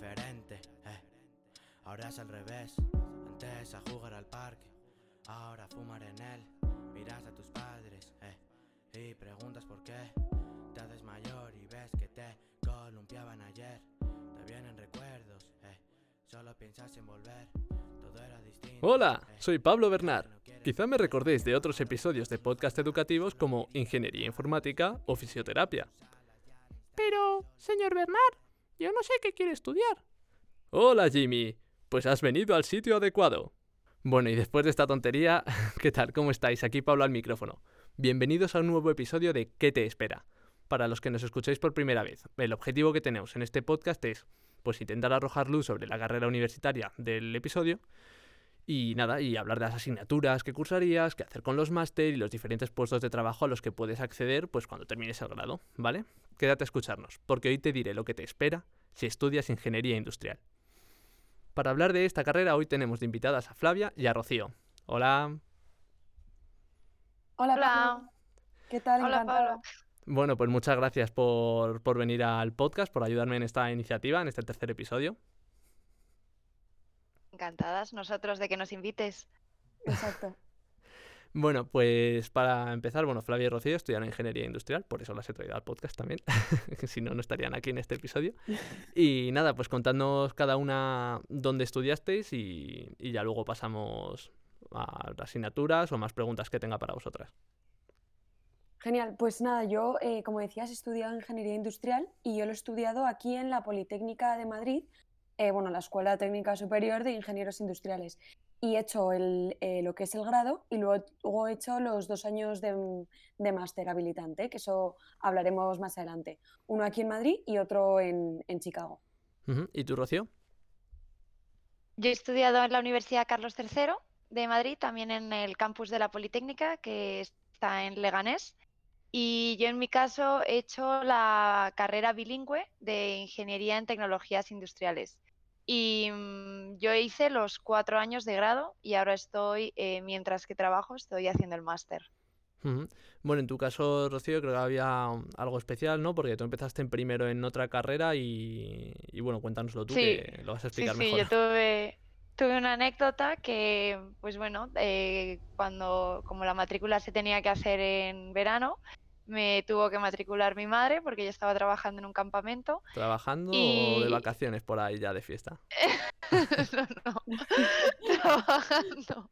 diferente, eh. Ahora es al revés, antes a jugar al parque, ahora a fumar en él. Miras a tus padres, eh, y preguntas por qué. Te haces mayor y ves que te columpiaban ayer. Te vienen recuerdos, eh, solo piensas en volver. Todo era distinto. Hola, eh. soy Pablo Bernard. Quizá me recordéis de otros episodios de podcast educativos como Ingeniería Informática o Fisioterapia. Pero, señor Bernard, yo no sé qué quiere estudiar. Hola, Jimmy. Pues has venido al sitio adecuado. Bueno, y después de esta tontería, ¿qué tal? ¿Cómo estáis? Aquí Pablo al micrófono. Bienvenidos a un nuevo episodio de ¿Qué te espera? Para los que nos escucháis por primera vez, el objetivo que tenemos en este podcast es pues intentar arrojar luz sobre la carrera universitaria del episodio y nada, y hablar de las asignaturas que cursarías, qué hacer con los máster y los diferentes puestos de trabajo a los que puedes acceder pues cuando termines el grado, ¿vale? Quédate a escucharnos, porque hoy te diré lo que te espera si estudias ingeniería industrial. Para hablar de esta carrera hoy tenemos de invitadas a Flavia y a Rocío. Hola. Hola, Hola. ¿Qué tal? Hola. Pablo. Bueno, pues muchas gracias por, por venir al podcast, por ayudarme en esta iniciativa, en este tercer episodio. Encantadas nosotros de que nos invites. Exacto. Bueno, pues para empezar, bueno, Flavia y Rocío estudian ingeniería industrial, por eso las he traído al podcast también, que si no, no estarían aquí en este episodio. Y nada, pues contadnos cada una dónde estudiasteis y, y ya luego pasamos a las asignaturas o más preguntas que tenga para vosotras. Genial. Pues nada, yo, eh, como decías, he estudiado ingeniería industrial y yo lo he estudiado aquí en la Politécnica de Madrid, eh, bueno, la Escuela Técnica Superior de Ingenieros Industriales. Y he hecho el, eh, lo que es el grado y luego, luego he hecho los dos años de, de máster habilitante, que eso hablaremos más adelante. Uno aquí en Madrid y otro en, en Chicago. ¿Y tú, Rocío? Yo he estudiado en la Universidad Carlos III de Madrid, también en el campus de la Politécnica, que está en Leganés. Y yo en mi caso he hecho la carrera bilingüe de Ingeniería en Tecnologías Industriales. Y mm, yo hice los cuatro años de grado y ahora estoy, eh, mientras que trabajo, estoy haciendo el máster. Bueno, en tu caso, Rocío, creo que había algo especial, ¿no? Porque tú empezaste en primero en otra carrera y, y bueno, cuéntanoslo tú, Sí, que lo vas a Sí, explicar sí, mejor. yo tuve, tuve una anécdota que, pues bueno, eh, cuando como la matrícula se tenía que hacer en verano, me tuvo que matricular mi madre porque yo estaba trabajando en un campamento. ¿Trabajando o de vacaciones por ahí ya de fiesta? No, no, trabajando.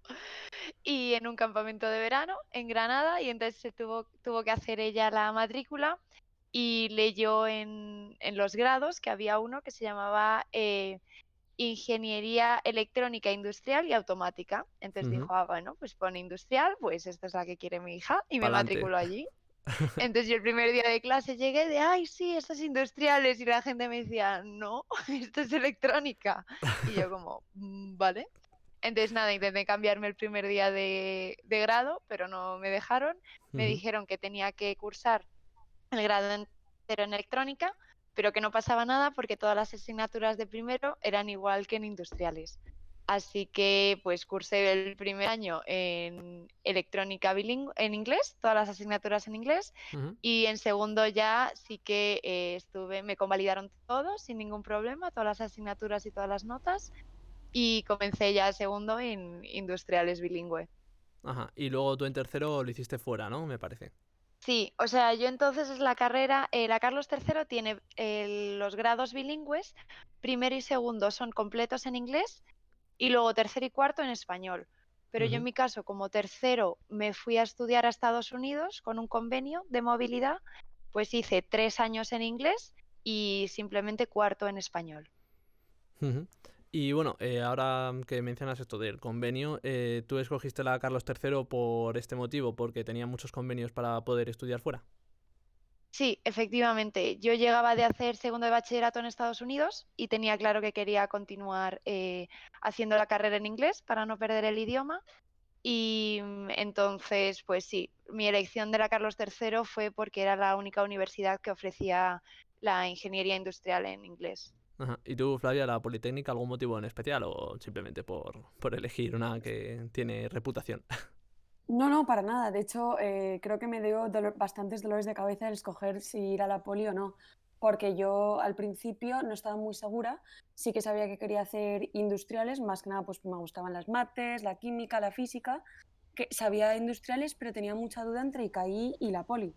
Y en un campamento de verano en Granada y entonces se tuvo, tuvo que hacer ella la matrícula y leyó en, en los grados que había uno que se llamaba eh, Ingeniería Electrónica Industrial y Automática. Entonces dijo, ah, bueno, pues pone industrial, pues esta es la que quiere mi hija y me matriculó allí. Entonces yo el primer día de clase llegué de, ay, sí, estas industriales y la gente me decía, no, esto es electrónica. Y yo como, "Mm, vale. Entonces nada, intenté cambiarme el primer día de, de grado, pero no me dejaron. Me dijeron que tenía que cursar el grado entero en electrónica, pero que no pasaba nada porque todas las asignaturas de primero eran igual que en industriales. Así que pues cursé el primer año en electrónica bilingüe, en inglés, todas las asignaturas en inglés, y en segundo ya sí que eh, estuve, me convalidaron todo sin ningún problema, todas las asignaturas y todas las notas, y comencé ya el segundo en industriales bilingüe. Ajá. Y luego tú en tercero lo hiciste fuera, ¿no? Me parece. Sí, o sea, yo entonces es la carrera, eh, la Carlos III tiene eh, los grados bilingües, primero y segundo son completos en inglés y luego tercero y cuarto en español. Pero yo en mi caso, como tercero, me fui a estudiar a Estados Unidos con un convenio de movilidad, pues hice tres años en inglés y simplemente cuarto en español. Y bueno, eh, ahora que mencionas esto del convenio, eh, ¿tú escogiste la Carlos III por este motivo? Porque tenía muchos convenios para poder estudiar fuera. Sí, efectivamente. Yo llegaba de hacer segundo de bachillerato en Estados Unidos y tenía claro que quería continuar eh, haciendo la carrera en inglés para no perder el idioma. Y mm, entonces, pues sí, mi elección de la Carlos III fue porque era la única universidad que ofrecía la ingeniería industrial en inglés. ¿Y tú, Flavia, la Politécnica, algún motivo en especial o simplemente por, por elegir una que tiene reputación? No, no, para nada. De hecho, eh, creo que me dio dolor- bastantes dolores de cabeza el escoger si ir a la poli o no. porque yo al principio no estaba muy segura, sí que sabía que quería hacer industriales, más que nada pues me gustaban las mates, la química, la física, que sabía industriales, pero tenía mucha duda entre ICAI y la Poli.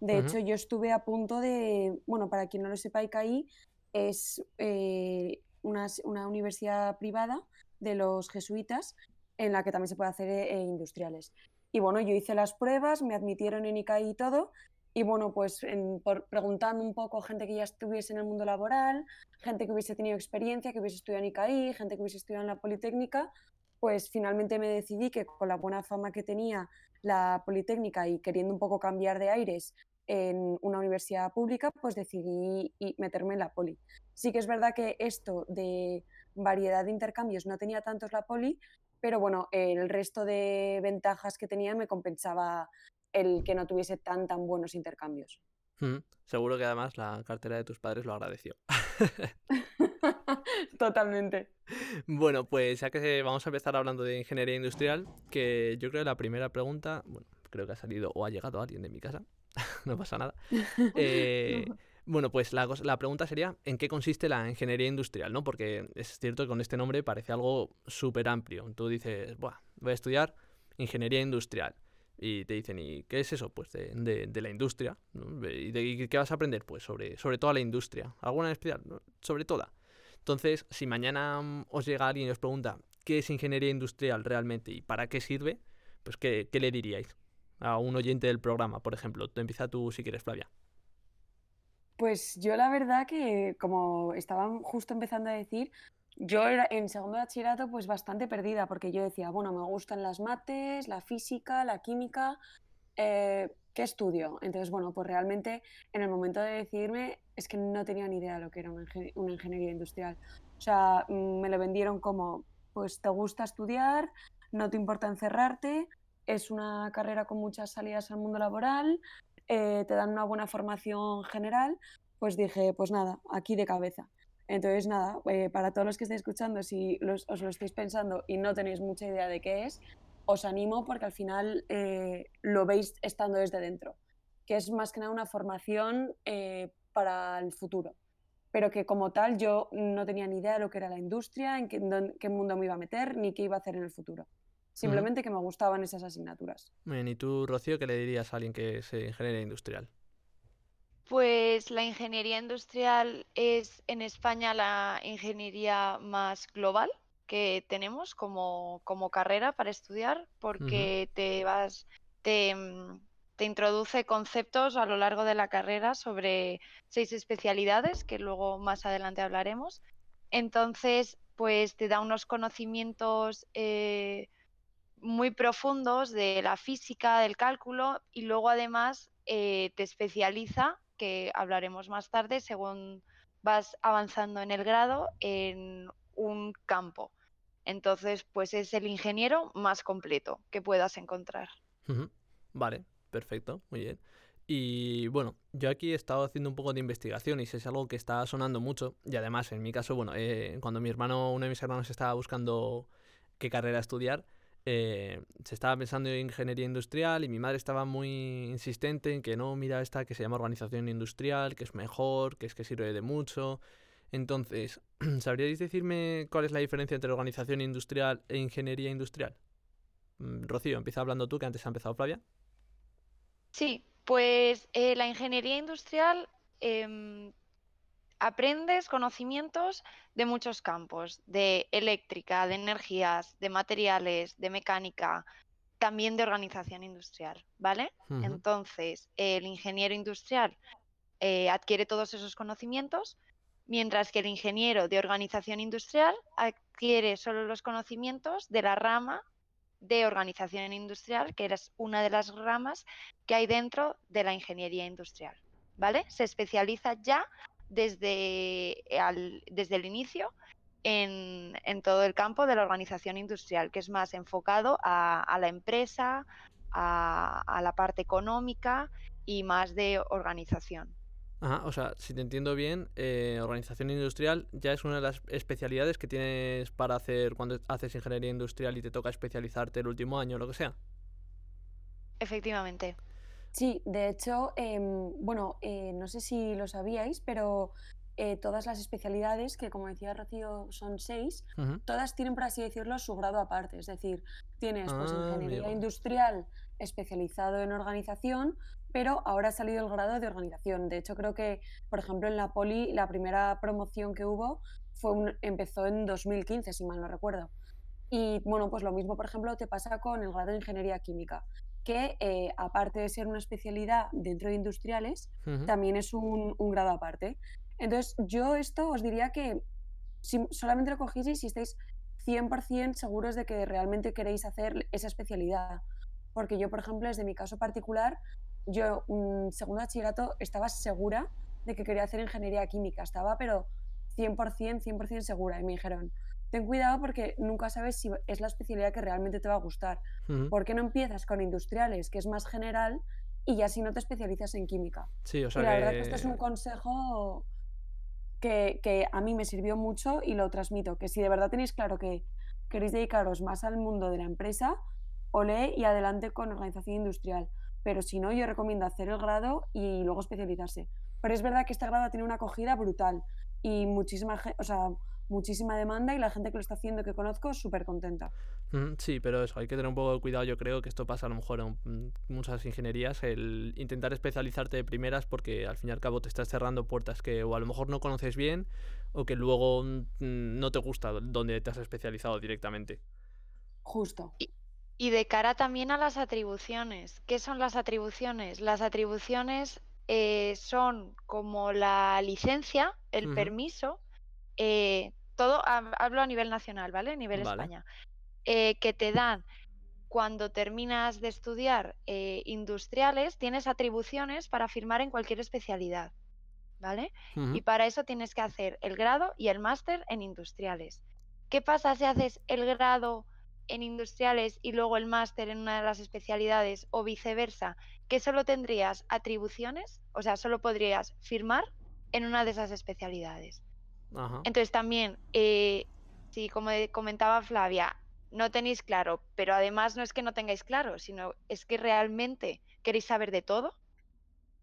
De hecho, yo estuve a punto de, bueno, para quien no lo sepa, ICAI es eh, una, una, universidad privada de los jesuitas en la que también se puede hacer eh, industriales. Y bueno, yo hice las pruebas, me admitieron en ICAI y todo, y bueno, pues por, preguntando un poco gente que ya estuviese en el mundo laboral, gente que hubiese tenido experiencia, que hubiese estudiado en ICAI, gente que hubiese estudiado en la Politécnica, pues finalmente me decidí que con la buena fama que tenía la Politécnica y queriendo un poco cambiar de aires en una universidad pública, pues decidí meterme en la Poli. Sí que es verdad que esto de variedad de intercambios no tenía tantos la Poli, pero bueno, el resto de ventajas que tenía me compensaba el que no tuviese tan tan buenos intercambios. Seguro que además la cartera de tus padres lo agradeció. Totalmente. Bueno, pues ya que vamos a empezar hablando de ingeniería industrial, que yo creo que la primera pregunta, bueno, creo que ha salido o ha llegado alguien de mi casa, no pasa nada. Eh, bueno, pues la, la, pregunta sería, ¿en qué consiste la ingeniería industrial? ¿no? Porque es cierto que con este nombre parece algo súper amplio. Tú dices, voy a estudiar ingeniería industrial. Y te dicen, ¿y qué es eso? Pues de, de, la industria. ¿Y, de, qué vas a aprender? Pues sobre, sobre toda la industria. ¿Alguna especial? Sobre toda. Entonces, si mañana mm, os llega alguien y os pregunta qué es ingeniería industrial realmente y para qué sirve, pues ¿qué, qué le diríais? A un oyente del programa, por ejemplo. Empieza tú si quieres, Flavia. Pues yo la verdad que, como estaban justo empezando a decir, yo era en segundo bachillerato pues bastante perdida porque yo decía, bueno, me gustan las mates, la física, la química, eh, ¿qué estudio? Entonces, bueno, pues realmente en el momento de decidirme es que no tenía ni idea de lo que era una, ingeniería industrial. O sea, mm, me lo vendieron como, pues te gusta estudiar, no te importa encerrarte, es una carrera con muchas salidas al mundo laboral, eh, te dan una buena formación general, pues dije, pues nada, aquí de cabeza. Entonces, nada, eh, para todos los que estéis escuchando, si os lo estáis pensando y no tenéis mucha idea de qué es, os animo porque al final eh, lo veis estando desde dentro, que es más que nada una formación para el futuro, pero que como tal yo no tenía ni idea de lo que era la industria, en qué, mundo me iba a meter, ni qué iba a hacer en el futuro. Simplemente que me gustaban esas asignaturas. Bien, ¿y tú, Rocío, qué le dirías a alguien que es ingeniero industrial? Pues la ingeniería industrial es en España la ingeniería más global que tenemos como, como carrera para estudiar, porque te vas, te, te introduce conceptos a lo largo de la carrera sobre seis especialidades, que luego más adelante hablaremos. Entonces, pues te da unos conocimientos eh, muy profundos de la física, del cálculo, y luego además eh, te especializa que hablaremos más tarde, según vas avanzando en el grado, en un campo. Entonces, pues es el ingeniero más completo que puedas encontrar. Vale, perfecto, muy bien. Y bueno, yo aquí he estado haciendo un poco de investigación y si es algo que está sonando mucho. Y además, en mi caso, bueno, eh, cuando mi hermano, uno de mis hermanos estaba buscando qué carrera estudiar, eh, se estaba pensando en ingeniería industrial y mi madre estaba muy insistente en que no, mira esta que se llama organización industrial, que es mejor, que es que sirve de mucho. Entonces, ¿sabríais decirme cuál es la diferencia entre organización industrial e ingeniería industrial? Mm, Rocío, empieza hablando tú, que antes ha empezado Flavia. Sí, pues eh, la ingeniería industrial em, aprendes conocimientos de muchos campos, de eléctrica, de energías, de materiales, de mecánica, también de organización industrial, ¿vale? Entonces, el ingeniero industrial eh, adquiere todos esos conocimientos, mientras que el ingeniero de organización industrial adquiere solo los conocimientos de la rama de organización industrial, que es una de las ramas que hay dentro de la ingeniería industrial, ¿vale? Se especializa ya desde, desde el inicio en, todo el campo de la organización industrial, que es más enfocado a, la empresa, a, la parte económica y más de organización. Ajá, o sea, si te entiendo bien, eh, organización industrial ya es una de las especialidades que tienes para hacer cuando haces ingeniería industrial y te toca especializarte el último año o lo que sea. Efectivamente. Sí, de hecho, em, bueno, eh, no sé si lo sabíais, pero eh, todas las especialidades, que como decía Rocío son seis, todas tienen, por así decirlo, su grado aparte. Es decir, tienes pues Ah, ingeniería industrial especializado en organización, pero ahora ha salido el grado de organización. De hecho, creo que, por ejemplo, en la Poli, la primera promoción que hubo fue un- empezó en 2015, si mal no recuerdo. Y bueno, pues lo mismo, por ejemplo, te pasa con el grado de ingeniería química, que eh, aparte de ser una especialidad dentro de industriales, también es un, un grado aparte. Entonces, yo esto os diría que si solamente lo cogéis si estáis 100% seguros de que realmente queréis hacer esa especialidad. Porque yo, por ejemplo, desde mi caso particular, yo un segundo de bachillerato estaba segura de que quería hacer ingeniería química, estaba pero 100%, 100% segura. Y me dijeron, ten cuidado porque nunca sabes si es la especialidad que realmente te va a gustar. Ujú. ¿Por qué no empiezas con industriales, que es más general, y ya si no te especializas en química? Sí, o Y sea la verdad que este es un que... consejo que, que a mí me sirvió mucho y lo transmito, que si de verdad tenéis claro que queréis dedicaros más al mundo de la empresa, olé y adelante con organización industrial. Pero si no, yo recomiendo hacer el grado y luego especializarse. Pero es verdad que este grado tiene una acogida brutal y muchísima, ge- o sea, muchísima demanda y la gente que lo está haciendo que conozco súper contenta. Ujú, Sí, pero eso, hay que tener un poco de cuidado. Yo creo que esto pasa a lo mejor en mm, muchas ingenierías, el intentar especializarte de primeras porque al fin y al cabo te estás cerrando puertas que o a lo mejor no conoces bien o que luego mm, no te gusta donde te has especializado directamente. Justo. Y, y de cara también a las atribuciones. ¿Qué son las atribuciones? Las atribuciones eh, son como la licencia, el permiso, eh, todo, hab- hablo a nivel nacional, ¿vale? A nivel Vale. España, eh, que te dan cuando terminas de estudiar eh, industriales, tienes atribuciones para firmar en cualquier especialidad, ¿vale? Y para eso tienes que hacer el grado y el máster en industriales. ¿Qué pasa si haces el grado en industriales y luego el máster en una de las especialidades o viceversa? Que solo tendrías atribuciones, o sea, solo podrías firmar en una de esas especialidades. Ajá. Entonces también, eh, si como comentaba Flavia, no tenéis claro, pero además no es que no tengáis claro, sino es que realmente queréis saber de todo,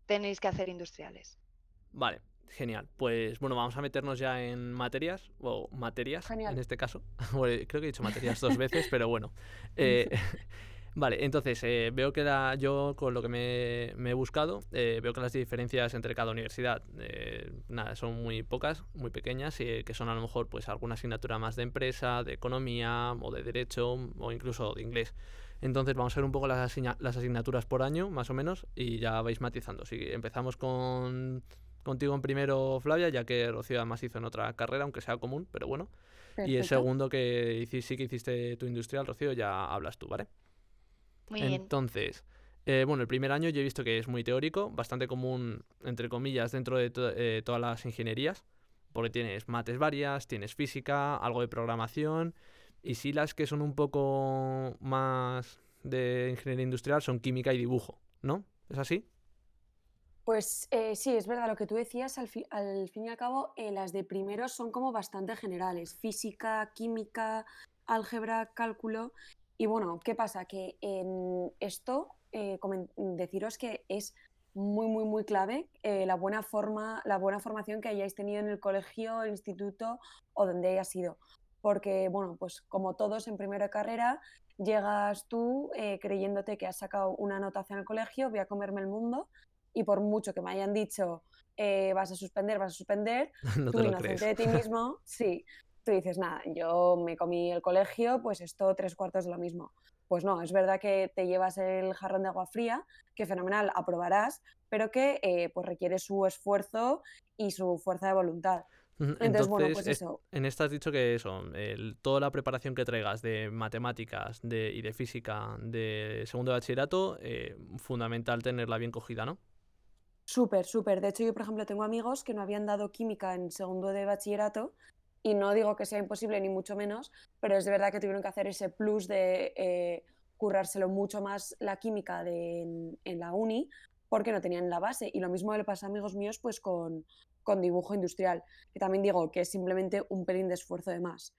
tenéis que hacer industriales. Vale, genial. Pues bueno, vamos a meternos ya en materias, o materias Genial. en este caso. Bueno, creo que he dicho materias dos veces, pero bueno. Eh, vale, entonces eh, veo que la, yo con lo que me, me he buscado, eh, veo que las diferencias entre cada universidad eh, nada, son muy pocas, muy pequeñas, y que son a lo mejor pues alguna asignatura más de empresa, de economía o de derecho o incluso de inglés. Entonces vamos a ver un poco las, asigna- las asignaturas por año, más o menos, y ya vais matizando. Si empezamos con contigo en primero, Flavia, ya que Rocío además hizo en otra carrera, aunque sea común, pero bueno. Y el segundo que hici- sí que hiciste tu industrial, Rocío, ya hablas tú, ¿vale? Muy bien. Entonces, eh, bueno, el primer año yo he visto que es muy teórico, bastante común, entre comillas, dentro de to- eh, todas las ingenierías, porque tienes mates varias, tienes física, algo de programación, y sí las que son un poco más de ingeniería industrial son química y dibujo, ¿no? ¿Es así? Pues eh, sí, es verdad lo que tú decías, al, fi- al fin y al cabo, eh, las de primero son como bastante generales, física, química, álgebra, cálculo. Y bueno, ¿qué pasa? Que en esto, eh, deciros que es muy, muy, muy clave eh, la buena forma, la buena formación que hayáis tenido en el colegio, el instituto o donde hayas ido. Porque, bueno, pues como todos en primera carrera, llegas tú eh, creyéndote que has sacado una nota en el colegio, voy a comerme el mundo y por mucho que me hayan dicho eh, vas a suspender, vas a suspender, no tú inocente crees. de ti mismo, sí, tú dices, nada, yo me comí el colegio, pues esto tres cuartos de lo mismo. Pues no, es verdad que te llevas el jarrón de agua fría, que fenomenal, aprobarás, pero que eh, pues requiere su esfuerzo y su fuerza de voluntad. Entonces, bueno, pues es- eso, en esta has dicho que eso, el- toda la preparación que traigas de matemáticas de, y de física de segundo de bachillerato, eh, fundamental tenerla bien cogida, ¿no? Súper, súper. De hecho, yo, por ejemplo, tengo amigos que no habían dado química en segundo de bachillerato y no digo que sea imposible ni mucho menos, pero es de verdad que tuvieron que hacer ese plus de eh, currárselo mucho más la química de, en, en la uni porque no tenían la base. Y lo mismo le pasa a amigos míos pues con, con dibujo industrial, que también digo que es simplemente un pelín de esfuerzo de más.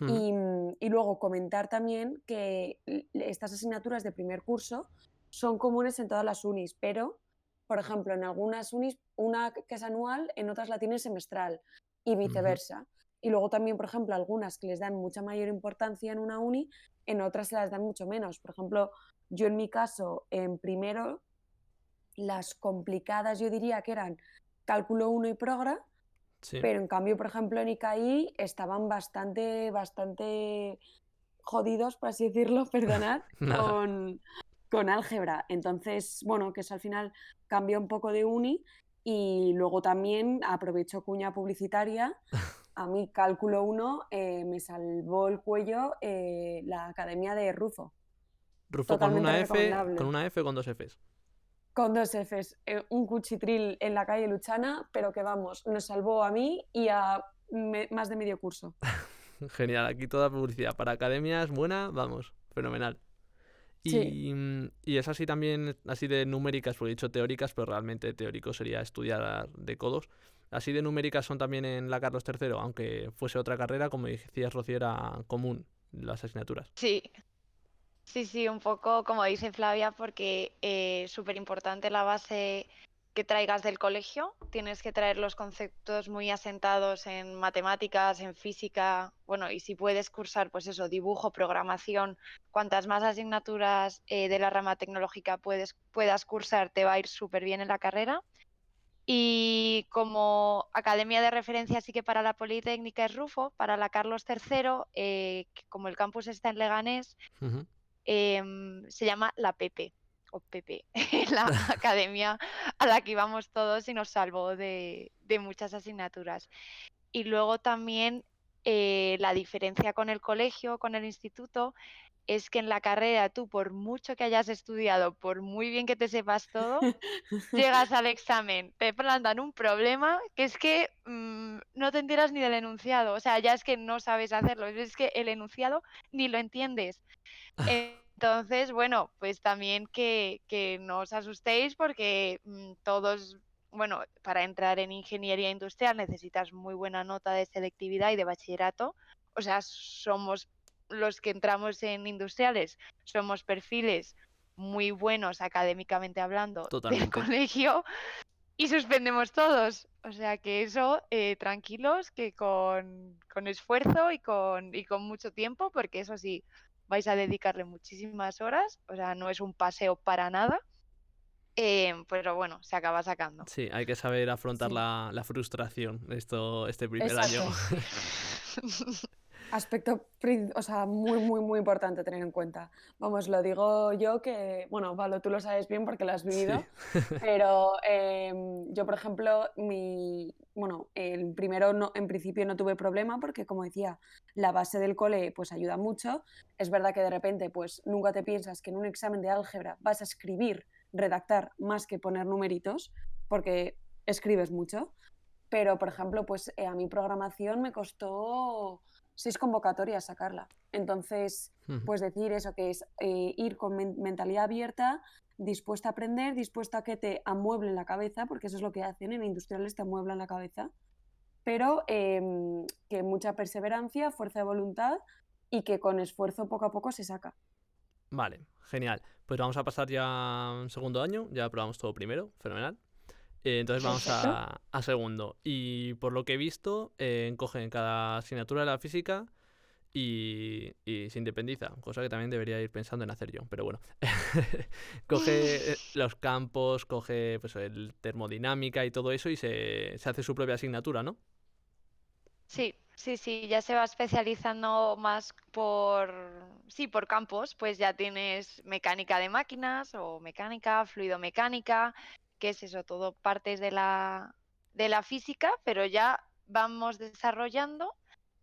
Y, mm, y luego comentar también que estas asignaturas de primer curso son comunes en todas las unis, pero, por ejemplo, en algunas unis, una que es anual, en otras la tienen semestral y viceversa. Y luego también, por ejemplo, algunas que les dan mucha mayor importancia en una uni, en otras se las dan mucho menos. Por ejemplo, yo en mi caso, en primero, las complicadas yo diría que eran cálculo 1 y progra, pero en cambio, por ejemplo, en ICAI estaban bastante, bastante jodidos, por así decirlo, perdonad, con, con álgebra. Entonces, bueno, que eso al final cambia un poco de uni y luego también aprovecho cuña publicitaria. A mí, cálculo 1, eh, me salvó el cuello eh, la academia de Rufo. Rufo con una, F, con una F con dos Fs. Con dos Fs. Eh, un cuchitril en la calle Luchana, pero que vamos, nos salvó a mí y a más de medio curso. Genial, aquí toda publicidad para academias buena, vamos, fenomenal. Y, y, es así también, así de numéricas, porque he dicho teóricas, pero realmente teórico sería estudiar de codos. Así de numéricas son también en la Carlos III, aunque fuese otra carrera, como decías, Rocío, era común las asignaturas. Sí, sí, sí, un poco como dice Flavia, porque es eh, súper importante la base que traigas del colegio. Tienes que traer los conceptos muy asentados en matemáticas, en física, bueno, y si puedes cursar, pues eso, dibujo, programación, cuantas más asignaturas eh, de la rama tecnológica puedes, puedas cursar, te va a ir súper bien en la carrera. Y como academia de referencia sí que para la Politécnica es Rufo, para la Carlos III, eh, como el campus está en Leganés, em, se llama la Pepe o Pepe, la academia a la que íbamos todos y nos salvó de, muchas asignaturas. Y luego también eh, la diferencia con el colegio, con el instituto, es que en la carrera tú, por mucho que hayas estudiado, por muy bien que te sepas todo, llegas al examen, te plantan un problema que es que mm, no te enteras ni del enunciado, o sea, ya es que no sabes hacerlo, es que el enunciado ni lo entiendes. Entonces, bueno, pues también que, no os asustéis porque mm, todos, bueno, para entrar en ingeniería industrial necesitas muy buena nota de selectividad y de bachillerato. O sea, somos los que entramos en industriales, somos perfiles muy buenos académicamente hablando del colegio y suspendemos todos. O sea que eso, eh, tranquilos, que con, con esfuerzo y con, y con mucho tiempo, porque eso sí, vais a dedicarle muchísimas horas, o sea, no es un paseo para nada. Em, pero bueno, se acaba sacando. Sí, hay que saber afrontar la, la, frustración esto, este primer año. Aspecto, o sea, muy, muy, muy importante tener en cuenta. Vamos, lo digo yo que, bueno, Pablo, tú lo sabes bien porque lo has vivido, pero em, yo, por ejemplo, mi, bueno, el primero no, en principio no tuve problema porque, como decía, la base del cole pues ayuda mucho. Es verdad que de repente pues nunca te piensas que en un examen de álgebra vas a escribir, redactar más que poner numeritos, porque escribes mucho. Pero, por ejemplo, pues eh, a mi programación me costó seis convocatorias sacarla. Entonces, pues decir eso, que es eh, ir con mentalidad abierta, dispuesta a aprender, dispuesta a que te amueblen la cabeza, porque eso es lo que hacen en industriales, te amueblan la cabeza, pero em, que mucha perseverancia, fuerza de voluntad y que con esfuerzo poco a poco se saca. Vale, genial. Pues vamos a pasar ya a segundo año, ya probamos todo primero, fenomenal. Eh, entonces vamos a, segundo. Y por lo que he visto, eh, cogen cada asignatura de la física y, se independiza, cosa que también debería ir pensando en hacer yo, pero bueno. coge eh, los campos, coge pues, el termodinámica y todo eso y se, se hace su propia asignatura, ¿no? Sí, sí, sí, ya se va especializando más por, sí, por campos, pues ya tienes mecánica de máquinas o mecánica, fluidomecánica, que es eso, todo partes de la, de la física, pero ya vamos desarrollando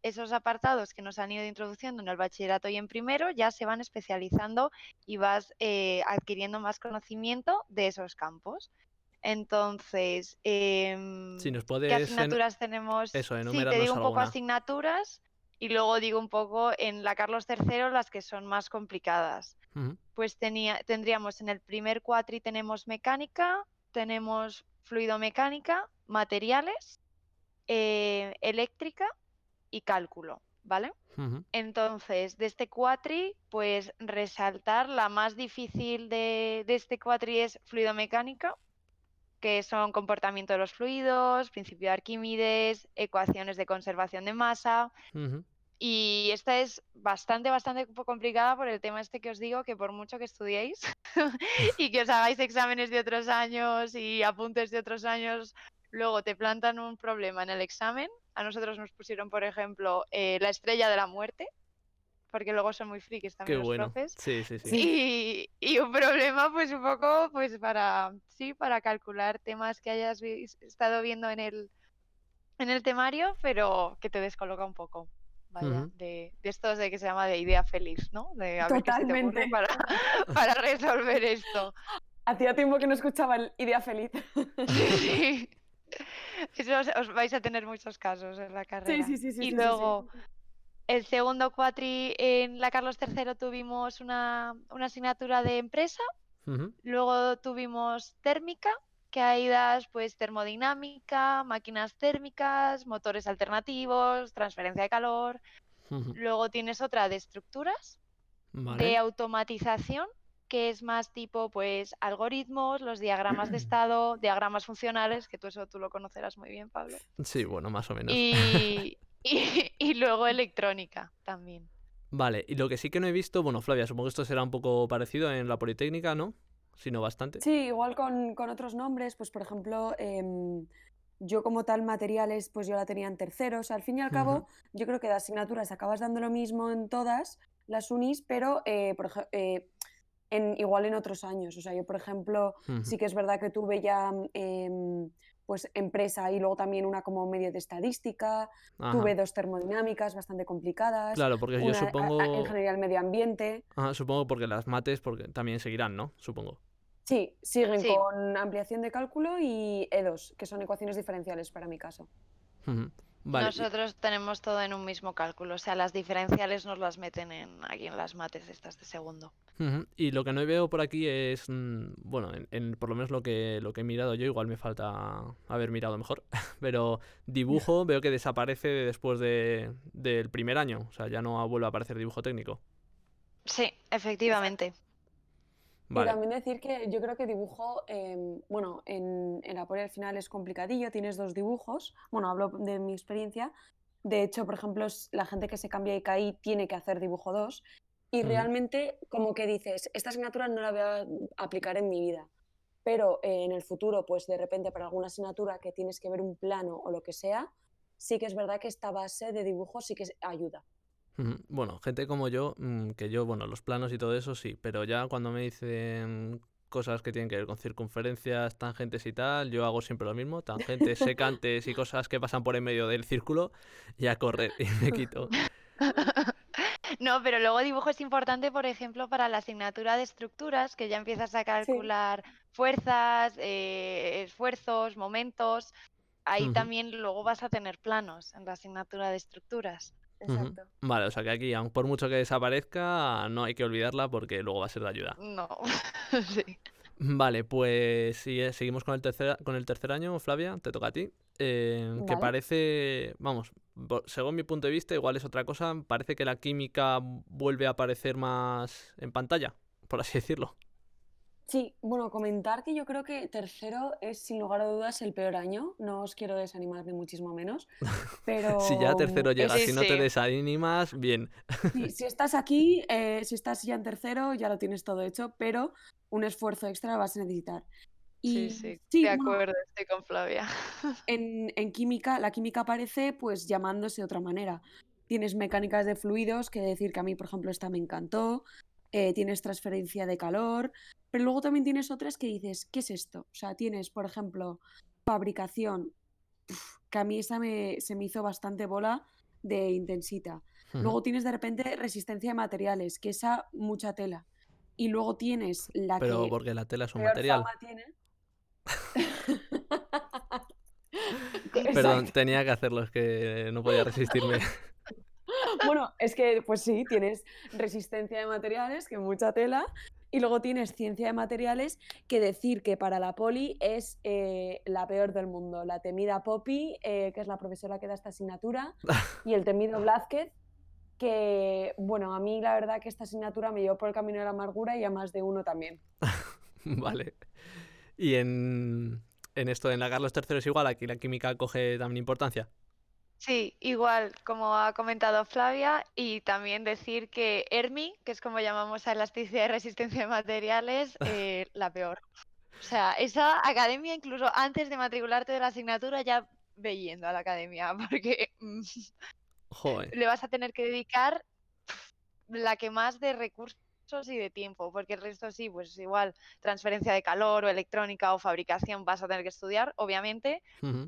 esos apartados que nos han ido introduciendo en el bachillerato y en primero, ya se van especializando y vas eh, adquiriendo más conocimiento de esos campos. Entonces, em, si nos puedes ¿qué asignaturas tenemos? Eso, sí, te digo un poco asignaturas y luego digo un poco en la Carlos III las que son más complicadas. Pues tenía, tendríamos en el primer cuatri tenemos mecánica, tenemos fluidomecánica, materiales, eh, eléctrica y cálculo, ¿vale? Entonces, de este cuatri, pues resaltar la más difícil de, de este cuatri es fluidomecánica, que son comportamiento de los fluidos, principio de Arquímedes, ecuaciones de conservación de masa. Y esta es bastante, bastante complicada por el tema este que os digo, que por mucho que estudiéis y que os hagáis exámenes de otros años y apuntes de otros años, luego te plantan un problema en el examen. A nosotros nos pusieron, por ejemplo, eh, la estrella de la muerte, porque luego son muy frikis Qué también los bueno. profes. Sí, sí, sí. Y, y un problema, pues un poco, pues para, sí, para calcular temas que hayas vi- estado viendo en el, en el temario, pero que te descoloca un poco. Vaya, de, de estos de que se llama de idea feliz, ¿no? De a ver qué se te ocurre Totalmente. para, para resolver esto. Hacía tiempo que no escuchaba el Idea Feliz. Sí. Eso os, os vais a tener muchos casos en la carrera. sí, sí, sí, y sí, sí, sí. luego, el segundo cuatri en la Carlos III tuvimos una, una asignatura de empresa. Luego tuvimos térmica, que ahí das pues termodinámica, máquinas térmicas, motores alternativos, transferencia de calor. Luego tienes otra de estructuras, de automatización, que es más tipo pues algoritmos, los diagramas de estado, diagramas funcionales, que tú eso tú lo conocerás muy bien, Pablo. Sí, bueno, más o menos. Y, y, y luego electrónica también. Vale, y lo que sí que no he visto, bueno, Flavia, supongo que esto será un poco parecido en la Politécnica, ¿no? Si no bastante. Sí, igual con, con otros nombres, pues por ejemplo, em, yo como tal materiales, pues yo la tenía en tercero. O sea, al fin y al cabo, yo creo que de asignaturas acabas dando lo mismo en todas las unis, pero eh, por eh, en, igual en otros años. O sea, yo, por ejemplo, sí que es verdad que tuve ya em, pues empresa y luego también una como medio de estadística. Ajá. Tuve dos termodinámicas bastante complicadas. Claro, porque yo una a- a- supongo. ingeniería del medio ambiente. Ajá, supongo porque las mates porque también seguirán, ¿no? Supongo. Sí, siguen Sí. con ampliación de cálculo y E2, que son ecuaciones diferenciales para mi caso. Ujú. Vale. y- Nosotros tenemos todo en un mismo cálculo, o sea, las diferenciales nos las meten en, aquí en las mates estas de segundo. Ujú, Y lo que no veo por aquí es, mm, bueno, en, en por lo menos lo que, lo que he mirado yo, igual me falta haber mirado mejor, pero dibujo veo que desaparece después de, del primer año, o sea, ya no vuelve a aparecer dibujo técnico. Sí, efectivamente. Y Vale. también decir que yo creo que dibujo, em, bueno, en, en la poli al final es complicadillo, tienes dos dibujos, bueno, hablo de mi experiencia, de hecho, por ejemplo, la gente que se cambia de ICAI tiene que hacer dibujo 2 y realmente como que dices, esta asignatura no la voy a aplicar en mi vida, pero eh, en el futuro, pues de repente para alguna asignatura que tienes que ver un plano o lo que sea, sí que es verdad que esta base de dibujo sí que ayuda. Bueno, gente como yo, mm, que yo, bueno, los planos y todo eso sí, pero ya cuando me dicen cosas que tienen que ver con circunferencias, tangentes y tal, yo hago siempre lo mismo, tangentes, secantes y cosas que pasan por en medio del círculo y a correr y me quito. No, pero luego dibujo es importante, por ejemplo, para la asignatura de estructuras, que ya empiezas a calcular fuerzas, eh, esfuerzos, momentos. Ahí también luego vas a tener planos en la asignatura de estructuras. Exacto. Vale, o sea que aquí, aun por mucho que desaparezca, no hay que olvidarla porque luego va a ser de ayuda. No, sí. Vale, pues sí, eh, seguimos con el tercer, con el tercer año, Flavia, te toca a ti. eh, que parece, vamos, según mi punto de vista, igual es otra cosa, parece que la química vuelve a aparecer más en pantalla, por así decirlo. Sí, bueno, comentar que yo creo que tercero es sin lugar a dudas el peor año. No os quiero desanimar ni muchísimo menos, pero Si ya tercero llegas Sí, y no te desanimas, bien. sí, si estás aquí, eh, si estás ya en tercero, ya lo tienes todo hecho, pero un esfuerzo extra vas a necesitar. Sí, Y sí, sí, de bueno, acuerdo, estoy con Flavia. en, en química, la química aparece pues llamándose de otra manera. Tienes mecánicas de fluidos, que decir que a mí, por ejemplo, esta me encantó. Eh, tienes transferencia de calor, pero luego también tienes otras que dices, ¿qué es esto? O sea, tienes, por ejemplo, fabricación, uf, que a mí esa me, se me hizo bastante bola de intensita. Luego tienes de repente resistencia de materiales, que esa mucha tela. Y luego tienes la Pero que porque la tela es un material. Perdón, tenía que hacerlo, es que no podía resistirme. Bueno, es que, pues sí, tienes resistencia de materiales, que mucha tela, y luego tienes ciencia de materiales, que decir que para la poli es eh, la peor del mundo. La temida Poppy, eh, que es la profesora que da esta asignatura, y el temido Blázquez, que, bueno, a mí la verdad que esta asignatura me llevó por el camino de la amargura y a más de uno también. vale. Y en, en esto, en la Carlos III es igual, aquí la química coge también importancia. Sí, igual, como ha comentado Flavia, y también decir que ERMI, que es como llamamos a elasticidad y resistencia de materiales, eh, la peor. O sea, esa academia, incluso antes de matricularte de la asignatura, ya ve yendo a la academia, porque mm, le vas a tener que dedicar la que más de recursos y de tiempo, porque el resto sí, pues igual transferencia de calor o electrónica o fabricación vas a tener que estudiar, obviamente,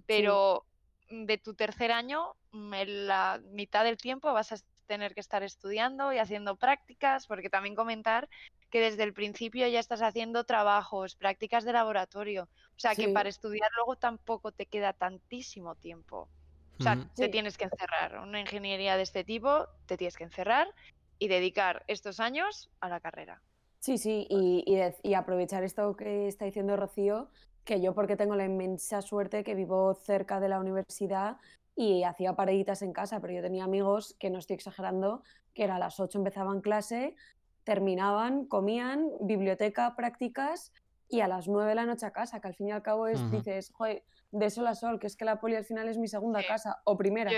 pero de tu tercer año, mm, en la mitad del tiempo vas a tener que estar estudiando y haciendo prácticas, porque también comentar que desde el principio ya estás haciendo trabajos, prácticas de laboratorio. O sea, que para estudiar luego tampoco te queda tantísimo tiempo. O sea, te tienes que encerrar. Una ingeniería de este tipo te tienes que encerrar y dedicar estos años a la carrera. Sí, sí, y, y, aprovechar esto que está diciendo Rocío, que yo porque tengo la inmensa suerte que vivo cerca de la universidad y hacía pareditas en casa, pero yo tenía amigos que no estoy exagerando, que era a las 8 empezaban clase, terminaban, comían, biblioteca, prácticas y a las 9 de la noche a casa, que al fin y al cabo es, dices, joder, de sol a sol, que es que la poli al final es mi segunda casa o primera.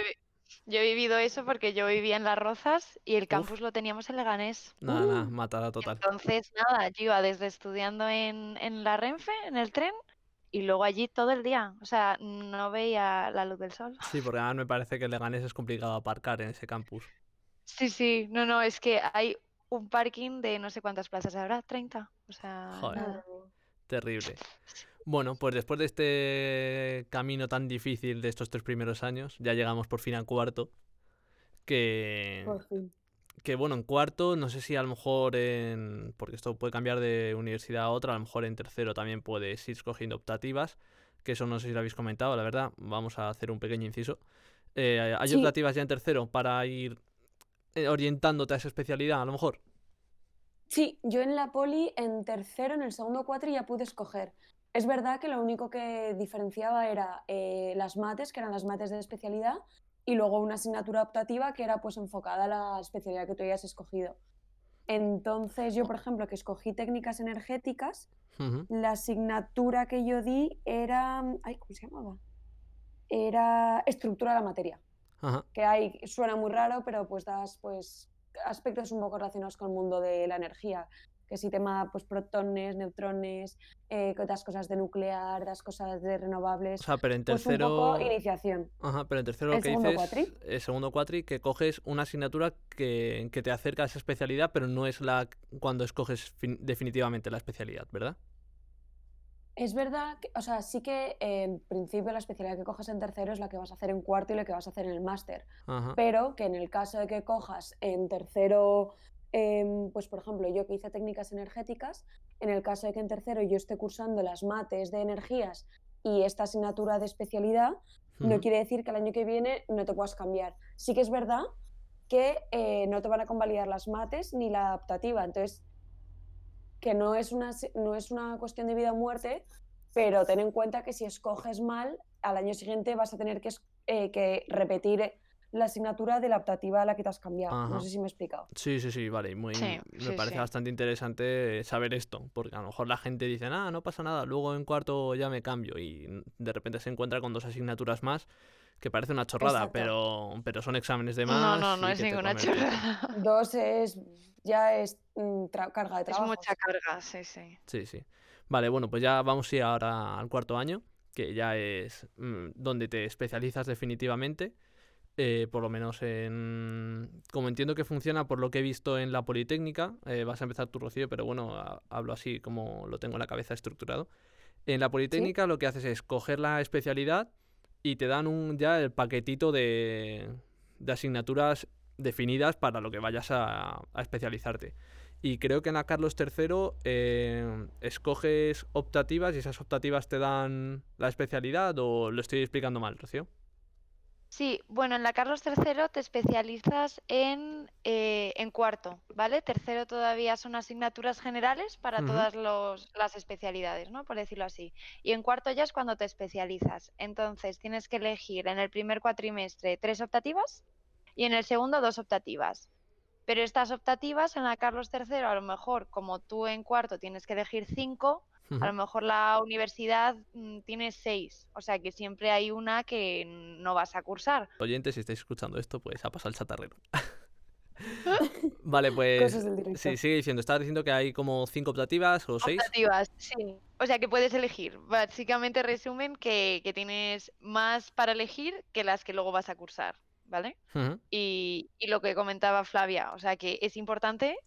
Yo, he vivido eso porque yo vivía en Las Rozas y el campus lo teníamos en Leganés. Nada, nada, matada total. Entonces, nada, yo iba desde estudiando en, en la Renfe, en el tren, y luego allí todo el día. O sea, no veía la luz del sol. Sí, porque además me parece que Leganés es complicado aparcar en ese campus. Sí, sí, no, no, es que hay un parking de no sé cuántas plazas habrá, 30. O sea, Joder, terrible. Bueno, pues después de este camino tan difícil de estos tres primeros años, ya llegamos por fin al cuarto. Que, por fin que bueno, en cuarto, no sé si a lo mejor en. Porque esto puede cambiar de universidad a otra, a lo mejor en tercero también puedes ir escogiendo optativas, que eso no sé si lo habéis comentado, la verdad. Vamos a hacer un pequeño inciso. Eh, ¿Hay optativas ya en tercero para ir eh, orientándote a esa especialidad, a lo mejor? Sí, yo en la poli, en tercero, en el segundo cuatro ya pude escoger. Es verdad que lo único que diferenciaba era eh, las mates, que eran las mates de especialidad, y luego una asignatura optativa que era pues enfocada a la especialidad que tú hayas escogido. Entonces yo, por ejemplo, que escogí técnicas energéticas, la asignatura que yo di era, ay, ¿cómo se llamaba? Era estructura de la materia. Que hay, suena muy raro, pero pues das pues aspectos un poco relacionados con el mundo de la energía que si tema pues protones, neutrones, eh, das cosas de nuclear, das cosas de renovables. O sea, pero en tercero... Pues un poco iniciación. Ajá, pero en tercero lo que dices... Cuatri? El segundo cuatri, que coges una asignatura que, que, te acerca a esa especialidad, pero no es la cuando escoges definitivamente la especialidad, ¿verdad? Es verdad, que, o sea, sí que en principio la especialidad que coges en tercero es la que vas a hacer en cuarto y la que vas a hacer en el máster. Pero que en el caso de que cojas en tercero Em, pues por ejemplo, yo que hice técnicas energéticas, en el caso de que en tercero yo esté cursando las mates de energías y esta asignatura de especialidad, no quiere decir que el año que viene no te puedas cambiar. Sí que es verdad que eh, no te van a convalidar las mates ni la adaptativa, entonces que no es una, no es una cuestión de vida o muerte, pero ten en cuenta que si escoges mal, al año siguiente vas a tener que, eh, que repetir la asignatura de la optativa a la que te has cambiado. No sé si me he explicado. Sí, sí, sí, vale. Muy, me parece bastante interesante saber esto, porque a lo mejor la gente dice, ah, no pasa nada, luego en cuarto ya me cambio y de repente se encuentra con dos asignaturas más que parece una chorrada, pero, pero son exámenes de más. No, no, no es ninguna chorrada. Dos es ya es mm, carga de trabajo. Es mucha carga, sí, sí. Sí, sí. Vale, bueno, pues ya vamos a ir ahora al cuarto año, que ya es mm, donde te especializas definitivamente. Eh, por lo menos en... Como entiendo que funciona por lo que he visto en la Politécnica, eh, vas a empezar tu Rocío, pero bueno, hablo así como lo tengo en la cabeza estructurado. En la Politécnica lo que haces es coger la especialidad y te dan un, ya el paquetito de, de asignaturas definidas para lo que vayas a, especializarte. Y creo que en la Carlos III eh, escoges optativas y esas optativas te dan la especialidad o lo estoy explicando mal, Rocío. Sí, bueno, en la Carlos III te especializas en, eh, en cuarto, ¿vale? Tercero todavía son asignaturas generales para todas las especialidades, ¿no? Por decirlo así. Y en cuarto ya es cuando te especializas. Entonces tienes que elegir en el primer cuatrimestre tres optativas y en el segundo dos optativas. Pero estas optativas en la Carlos III, a lo mejor como tú en cuarto tienes que elegir cinco, a lo mejor la universidad mm, tiene seis, o sea que siempre hay una que no vas a cursar. Oyentes, si estáis escuchando esto, pues ha pasado el chatarrero. vale, pues sí, sigue diciendo, estabas diciendo que hay como cinco optativas o seis. Optativas, sí. O sea que puedes elegir. Básicamente resumen que, que tienes más para elegir que las que luego vas a cursar. ¿vale? y, lo que comentaba Flavia, o sea que es importante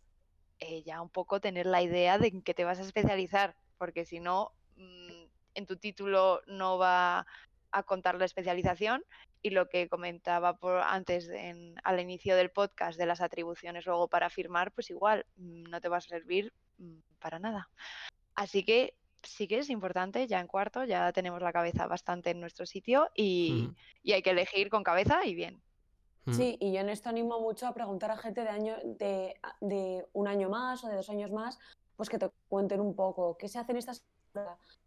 eh, ya un poco tener la idea de en qué te vas a especializar, porque si no, mm, en tu título no va a contar la especialización y lo que comentaba por antes en, al inicio del podcast de las atribuciones luego para firmar, pues igual mm, no te va a servir mm, para nada. Así que sí que es importante, ya en cuarto ya tenemos la cabeza bastante en nuestro sitio y hay que elegir con cabeza y bien. Sí, y yo en esto animo mucho a preguntar a gente de, año, de, de un año más o de dos años más, pues que te cuenten un poco qué se hace en esta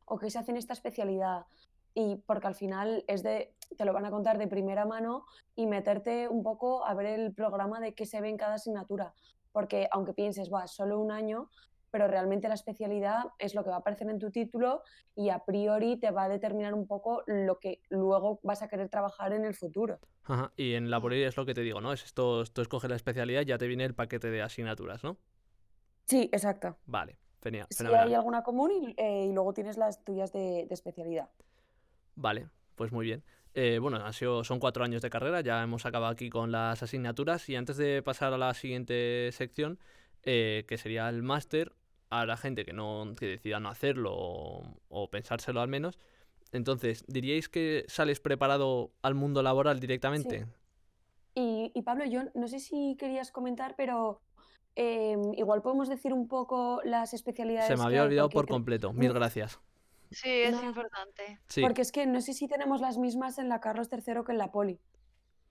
o qué se hace en esta especialidad. Y porque al final es de, te lo van a contar de primera mano y meterte un poco a ver el programa de qué se ve en cada asignatura. Porque aunque pienses, va, solo un año, pero realmente la especialidad es lo que va a aparecer en tu título y a priori te va a determinar un poco lo que luego vas a querer trabajar en el futuro. Ajá. Y en la es lo que te digo, ¿no? Es esto, escoges la especialidad ya te viene el paquete de asignaturas, ¿no? Sí, exacto. Vale, genial. Si hay alguna común eh, y, luego tienes las tuyas de, especialidad. Vale, pues muy bien. Eh, bueno, ha sido, son cuatro años de carrera, ya hemos acabado aquí con las asignaturas y antes de pasar a la siguiente sección, eh, que sería el máster, a la gente que no que decida no hacerlo o, pensárselo al menos. Entonces, ¿diríais que sales preparado al mundo laboral directamente? Y, Pablo, yo no sé si querías comentar, pero em, igual podemos decir un poco las especialidades. Se me había olvidado por completo. Mil gracias. Sí, es importante. Porque es que no sé si tenemos las mismas en la Carlos III que en la Poli.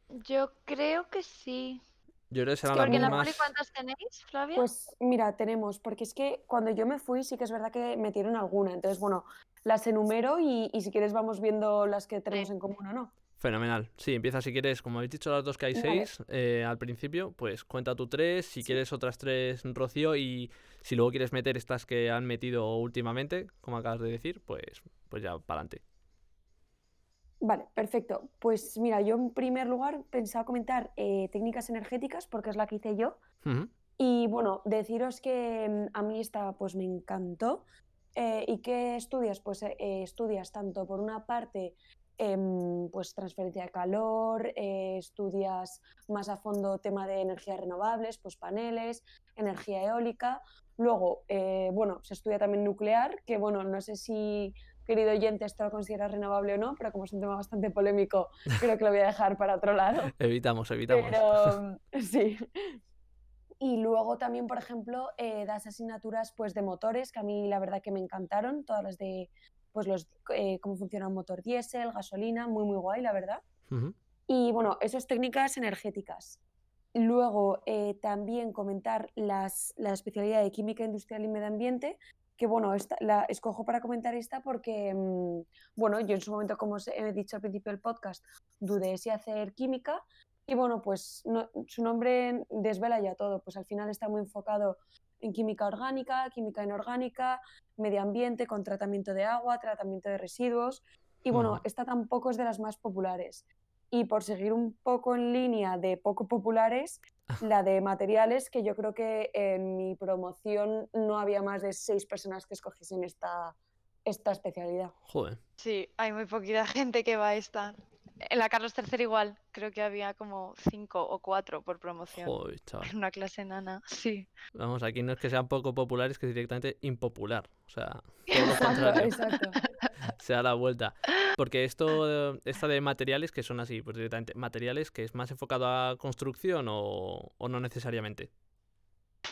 Yo creo que sí. Yo creo que serán las mismas. Poli, ¿cuántas tenéis, Flavia? Pues mira, tenemos, porque es que cuando yo me fui sí que es verdad que metieron alguna. Entonces, bueno, las enumero y, si quieres vamos viendo las que tenemos en común o no. Fenomenal. Sí, empieza si quieres, como habéis dicho las dos que hay seis eh, al principio, pues cuenta tú tres, si quieres otras tres, Rocío, y si luego quieres meter estas que han metido últimamente, como acabas de decir, pues, pues ya para adelante. Vale, perfecto. Pues mira, yo en primer lugar pensaba comentar eh, técnicas energéticas porque es la que hice yo. Y bueno, deciros que mm, a mí esta pues me encantó. Eh, ¿Y qué estudias? Pues estudias tanto por una parte em, pues transferencia de calor, estudias más a fondo tema de energías renovables, pues paneles, energía eólica. Luego, bueno, se estudia también nuclear, que bueno, no sé si querido oyente, esto lo consideras renovable o no, pero como es un tema bastante polémico, creo que lo voy a dejar para otro lado. Evitamos, evitamos. Pero sí. Y luego también, por ejemplo, eh, das asignaturas pues, de motores, que a mí la verdad que me encantaron, todas las de pues, los, eh, cómo funciona un motor diésel, gasolina, muy, muy guay, la verdad. Y bueno, eso es técnicas energéticas. Luego, eh, también comentar las, la especialidad de química industrial y medio ambiente, que bueno, esta, la escojo para comentar esta porque, mm, bueno, yo en su momento, como os he dicho al principio del podcast, dudé si hacer química y bueno, pues su nombre desvela ya todo, pues al final está muy enfocado en química orgánica, química inorgánica, medio ambiente con tratamiento de agua, tratamiento de residuos y bueno, esta tampoco es de las más populares. Y por seguir un poco en línea de poco populares, la de materiales, que yo creo que en mi promoción no había más de seis personas que escogiesen esta, esta especialidad. Joder. Sí, hay muy poquita gente que va a esta. En la Carlos III igual, creo que había como cinco o cuatro por promoción. Joder, chaval. Una clase nana, sí. Vamos, aquí no es que sean poco populares, es que es directamente impopular. O sea, todo lo exacto. Se da la vuelta. Porque esto, esta de materiales que son así, pues directamente, materiales que es más enfocado a construcción o, o no necesariamente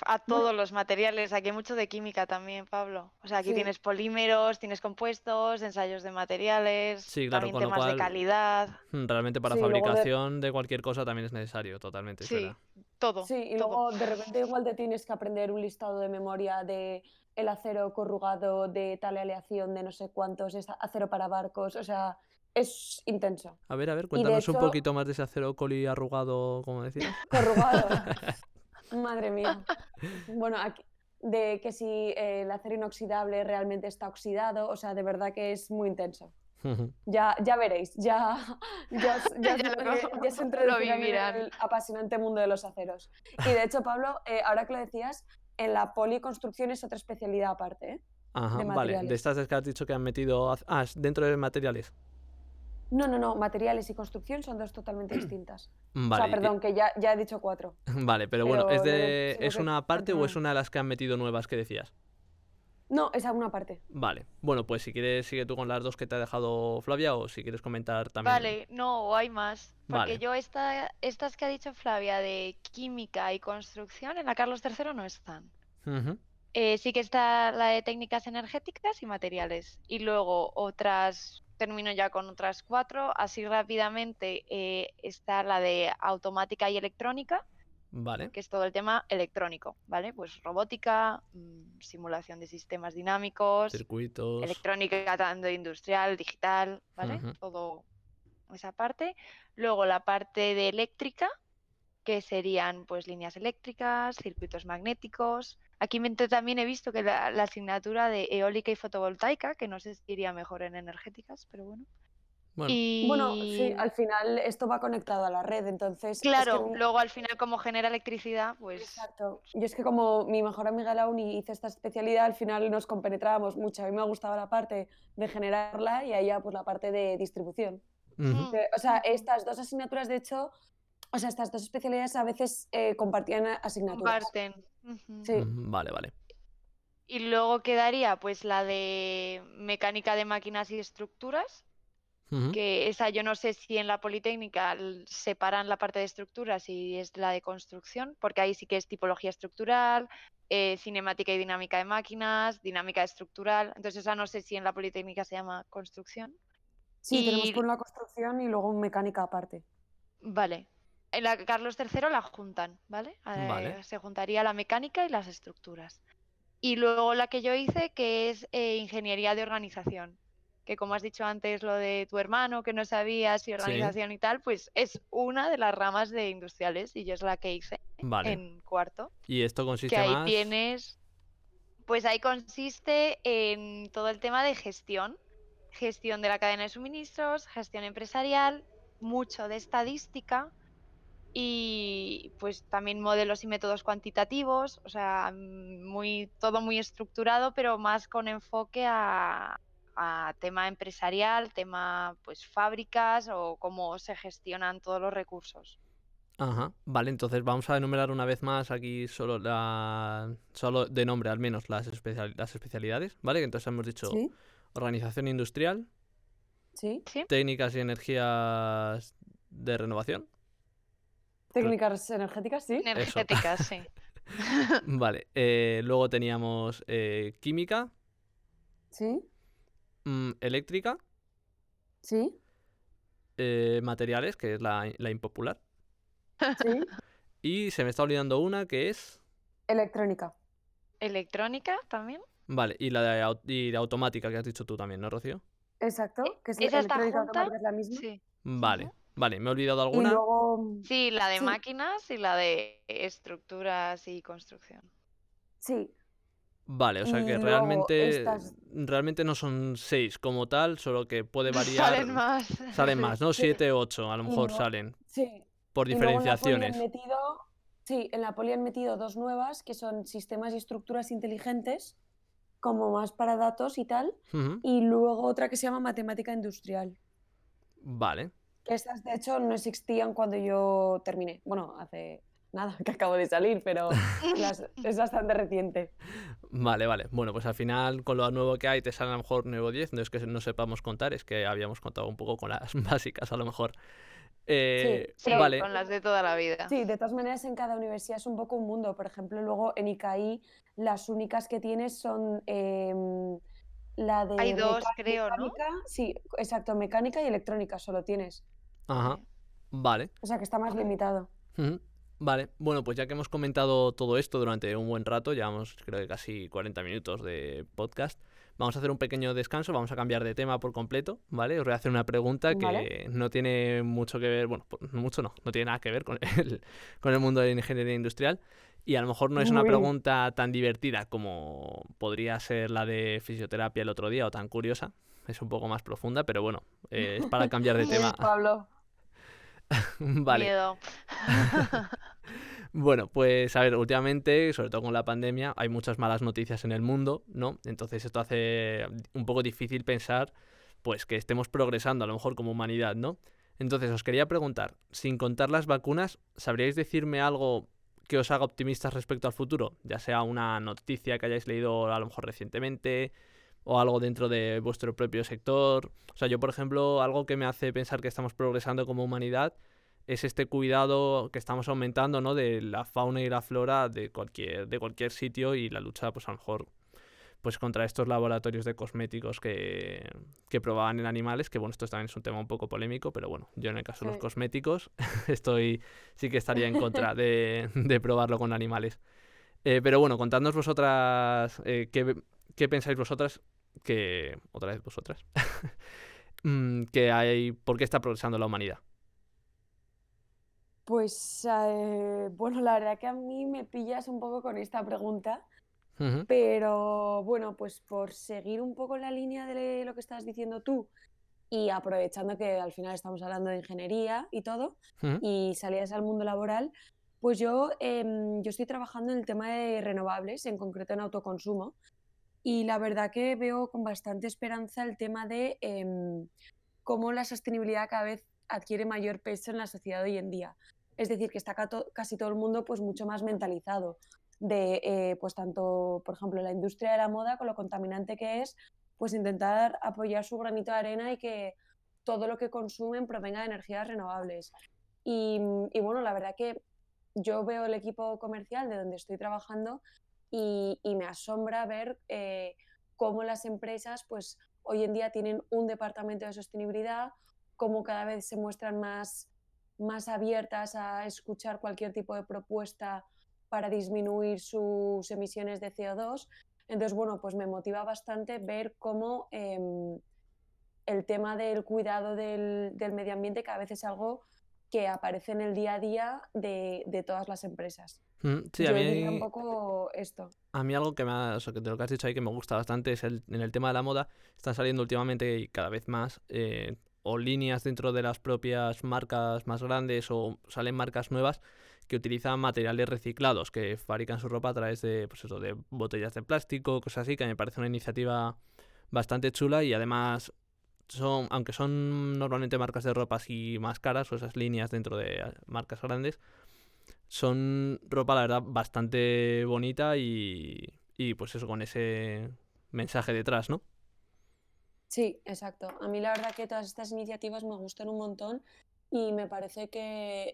a todos los materiales. Aquí hay mucho de química también, Pablo. O sea, aquí tienes polímeros, tienes compuestos, ensayos de materiales, sí, claro, también temas de calidad. Mm, realmente para fabricación de... cualquier cosa también es necesario, totalmente. Sí, todo. Sí, y luego de repente igual te tienes que aprender un listado de memoria de el acero corrugado de tal aleación de no sé cuántos, es acero para barcos, o sea, es intenso. A ver, a ver, cuéntanos un poquito más de ese acero coli arrugado, como decías. Corrugado. Madre mía. Bueno, aquí, de que si eh, el acero inoxidable realmente está oxidado, o sea, de verdad que es muy intenso. Ya, ya veréis, ya, ya, ya, lo- se en el apasionante mundo de los aceros. Y de hecho, Pablo, eh, ahora que lo decías, en la policonstrucción es otra especialidad aparte, ¿eh? Ajá, de vale. De estas que has dicho que han metido. Ah, dentro de materiales. No, no, no, materiales y construcción son dos totalmente distintas. Vale. o sea, perdón, que ya, ya he dicho cuatro. Vale, pero bueno, ¿es, de, ¿es que una parte o es una de las que han metido nuevas que decías? No, esa una parte. Vale. Bueno, pues si quieres, sigue tú con las dos que te ha dejado Flavia o si quieres comentar también. Vale, no, o hay más. Porque Vale. yo esta, estas que ha dicho Flavia de química y construcción en la Carlos III no están. Eh, sí que está la de técnicas energéticas y materiales. Y luego otras, termino ya con otras cuatro. Así rápidamente eh, está la de automática y electrónica, Vale. que es todo el tema electrónico, ¿vale? Pues robótica, mm, simulación de sistemas dinámicos, Circuitos. electrónica tanto industrial, digital, ¿vale? Ujú. Todo esa parte. Luego la parte de eléctrica, que serían pues líneas eléctricas, circuitos magnéticos. Aquí también he visto que la, la asignatura de eólica y fotovoltaica, que no sé si iría mejor en energéticas, pero bueno. Bueno, Y Bueno, sí, al final esto va conectado a la red, entonces... es que claro, un- luego al final como genera electricidad, pues Exacto. Yo es que como mi mejor amiga de la uni hizo esta especialidad, al final nos compenetrábamos mucho. A mí me gustaba la parte de generarla y a ella pues la parte de distribución. o sea, estas dos asignaturas, de hecho, o sea, estas dos especialidades a veces eh, compartían asignaturas. comparten. Sí. Vale, vale. Y luego quedaría pues la de mecánica de máquinas y estructuras, que esa yo no sé si en la Politécnica separan la parte de estructuras y es la de construcción, porque ahí sí que es tipología estructural, eh, cinemática y dinámica de máquinas, dinámica estructural, entonces esa no sé si en la Politécnica se llama construcción. Sí, tenemos por la construcción y luego mecánica aparte. Vale. En la Carlos III la juntan, ¿vale? Vale. Eh, se juntaría la mecánica y las estructuras. Y luego la que yo hice, que es eh, ingeniería de organización. Que como has dicho antes, lo de tu hermano, que no sabía si organización y tal, pues es una de las ramas de industriales y yo es la que hice Vale. en cuarto. Y esto consiste Que ahí más. tienes, pues ahí consiste en todo el tema de gestión, gestión de la cadena de suministros, gestión empresarial, mucho de estadística y pues también modelos y métodos cuantitativos, o sea, mm, muy, todo muy estructurado, pero más con enfoque a, a tema empresarial, tema pues fábricas o cómo se gestionan todos los recursos. Ajá. Vale, entonces vamos a enumerar una vez más aquí solo la. Solo de nombre, al menos, las, especial- las especialidades, ¿vale? Entonces hemos dicho Sí, organización industrial, sí. técnicas y energías de renovación. Técnicas energéticas, sí. Energéticas, sí. Vale. eh, luego teníamos eh, química, Sí, mm, eléctrica, sí, eh, materiales, que es la, la impopular. sí. Y se me está olvidando una que es. Electrónica. Electrónica también. Vale, y la de, y la automática que has dicho tú también, ¿no, Rocío? Exacto. Que es ¿Esa está junta? es la misma. Sí. Vale. Vale, ¿me he olvidado alguna? luego, Sí, la de Sí. máquinas y la de estructuras y construcción. sí, Vale, o sea Y que realmente, estas- realmente no son seis como tal, solo que puede variar. Salen más. Salen más, ¿no? Sí. Siete, ocho, a lo mejor no- salen. sí. Por Y luego en la poli han diferenciaciones. metido, sí, en la poli han metido dos nuevas que son sistemas y estructuras inteligentes, como más para datos y tal, y luego otra que se llama matemática industrial. Vale. Estas de hecho no existían cuando yo terminé. Bueno, hace nada que acabo de salir, pero las- es bastante reciente. Vale, vale. Bueno, pues al final con lo nuevo que hay te sale a lo mejor nuevo 10, no es que no sepamos contar, es que habíamos contado un poco con las básicas a lo mejor. Eh, Sí, vale, con las de toda la vida. Sí, de todas maneras en cada universidad es un poco un mundo. Por ejemplo, luego en ICAI las únicas que tienes son em, la de Hay dos, creo, ¿no? sí, exacto, mecánica y electrónica solo tienes. ajá, vale. O sea que está más limitado. Vale, bueno, pues ya que hemos comentado todo esto durante un buen rato, llevamos creo que casi 40 minutos de podcast, Vamos a hacer un pequeño descanso, vamos a cambiar de tema por completo, ¿vale? Os voy a hacer una pregunta que Vale. no tiene mucho que ver, bueno, po- mucho no, no tiene nada que ver con el, con el mundo de la ingeniería industrial. Y a lo mejor no es una bien. pregunta tan divertida como podría ser la de fisioterapia el otro día o tan curiosa. Es un poco más profunda, pero bueno, eh, es para cambiar de tema. Pablo. Vale. Miedo. Bueno, pues a ver, últimamente, sobre todo con la pandemia, hay muchas malas noticias en el mundo, ¿no? Entonces esto hace un poco difícil pensar, pues, que estemos progresando a lo mejor como humanidad, ¿no? Entonces os quería preguntar, sin contar las vacunas, ¿sabríais decirme algo que os haga optimistas respecto al futuro? Ya sea una noticia que hayáis leído a lo mejor recientemente o algo dentro de vuestro propio sector. O sea, yo, por ejemplo, algo que me hace pensar que estamos progresando como humanidad es este cuidado que estamos aumentando, ¿no? De la fauna y la flora de cualquier, de cualquier sitio y la lucha, pues a lo mejor, pues contra estos laboratorios de cosméticos que, que probaban en animales, que bueno, esto también es un tema un poco polémico, pero bueno, yo en el caso de los cosméticos estoy, sí que estaría en contra de, de probarlo con animales. Eh, pero bueno, contadnos vosotras, eh, ¿qué, qué pensáis vosotras que, otra vez vosotras, mm, que hay, por qué está progresando la humanidad? Pues eh, bueno, la verdad que a mí me pillas un poco con esta pregunta, pero bueno, pues por seguir un poco la línea de lo que estás diciendo tú y aprovechando que al final estamos hablando de ingeniería y todo, y salías al mundo laboral, pues yo, em, yo estoy trabajando en el tema de renovables, en concreto en autoconsumo, y la verdad que veo con bastante esperanza el tema de em, cómo la sostenibilidad cada vez adquiere mayor peso en la sociedad hoy en día. Es decir, que está casi todo el mundo pues mucho más mentalizado de, eh, pues tanto, por ejemplo, la industria de la moda con lo contaminante que es, pues intentar apoyar su granito de arena y que todo lo que consumen provenga de energías renovables. Y, y bueno, la verdad que yo veo el equipo comercial de donde estoy trabajando y, y me asombra ver eh, cómo las empresas, pues hoy en día tienen un departamento de sostenibilidad, cómo cada vez se muestran más, más abiertas a escuchar cualquier tipo de propuesta para disminuir sus emisiones de CO2. Entonces, bueno, pues me motiva bastante ver cómo em, el tema del cuidado del, del medio ambiente cada vez es algo que aparece en el día a día de, de todas las empresas. Mm, Sí, a Yo un mí, poco esto. a mí algo que me ha- o sea, que de lo que has dicho ahí que me gusta bastante es el, en el tema de la moda. Están saliendo últimamente y cada vez más eh, o líneas dentro de las propias marcas más grandes o salen marcas nuevas que utilizan materiales reciclados, que fabrican su ropa a través de, pues eso, de botellas de plástico, cosas así, que me parece una iniciativa bastante chula y además son, aunque son normalmente marcas de ropa así más caras o esas líneas dentro de marcas grandes, son ropa, la verdad, bastante bonita y, y pues eso, con ese mensaje detrás, ¿no? Sí, exacto. A mí la verdad que todas estas iniciativas me gustan un montón y me parece que,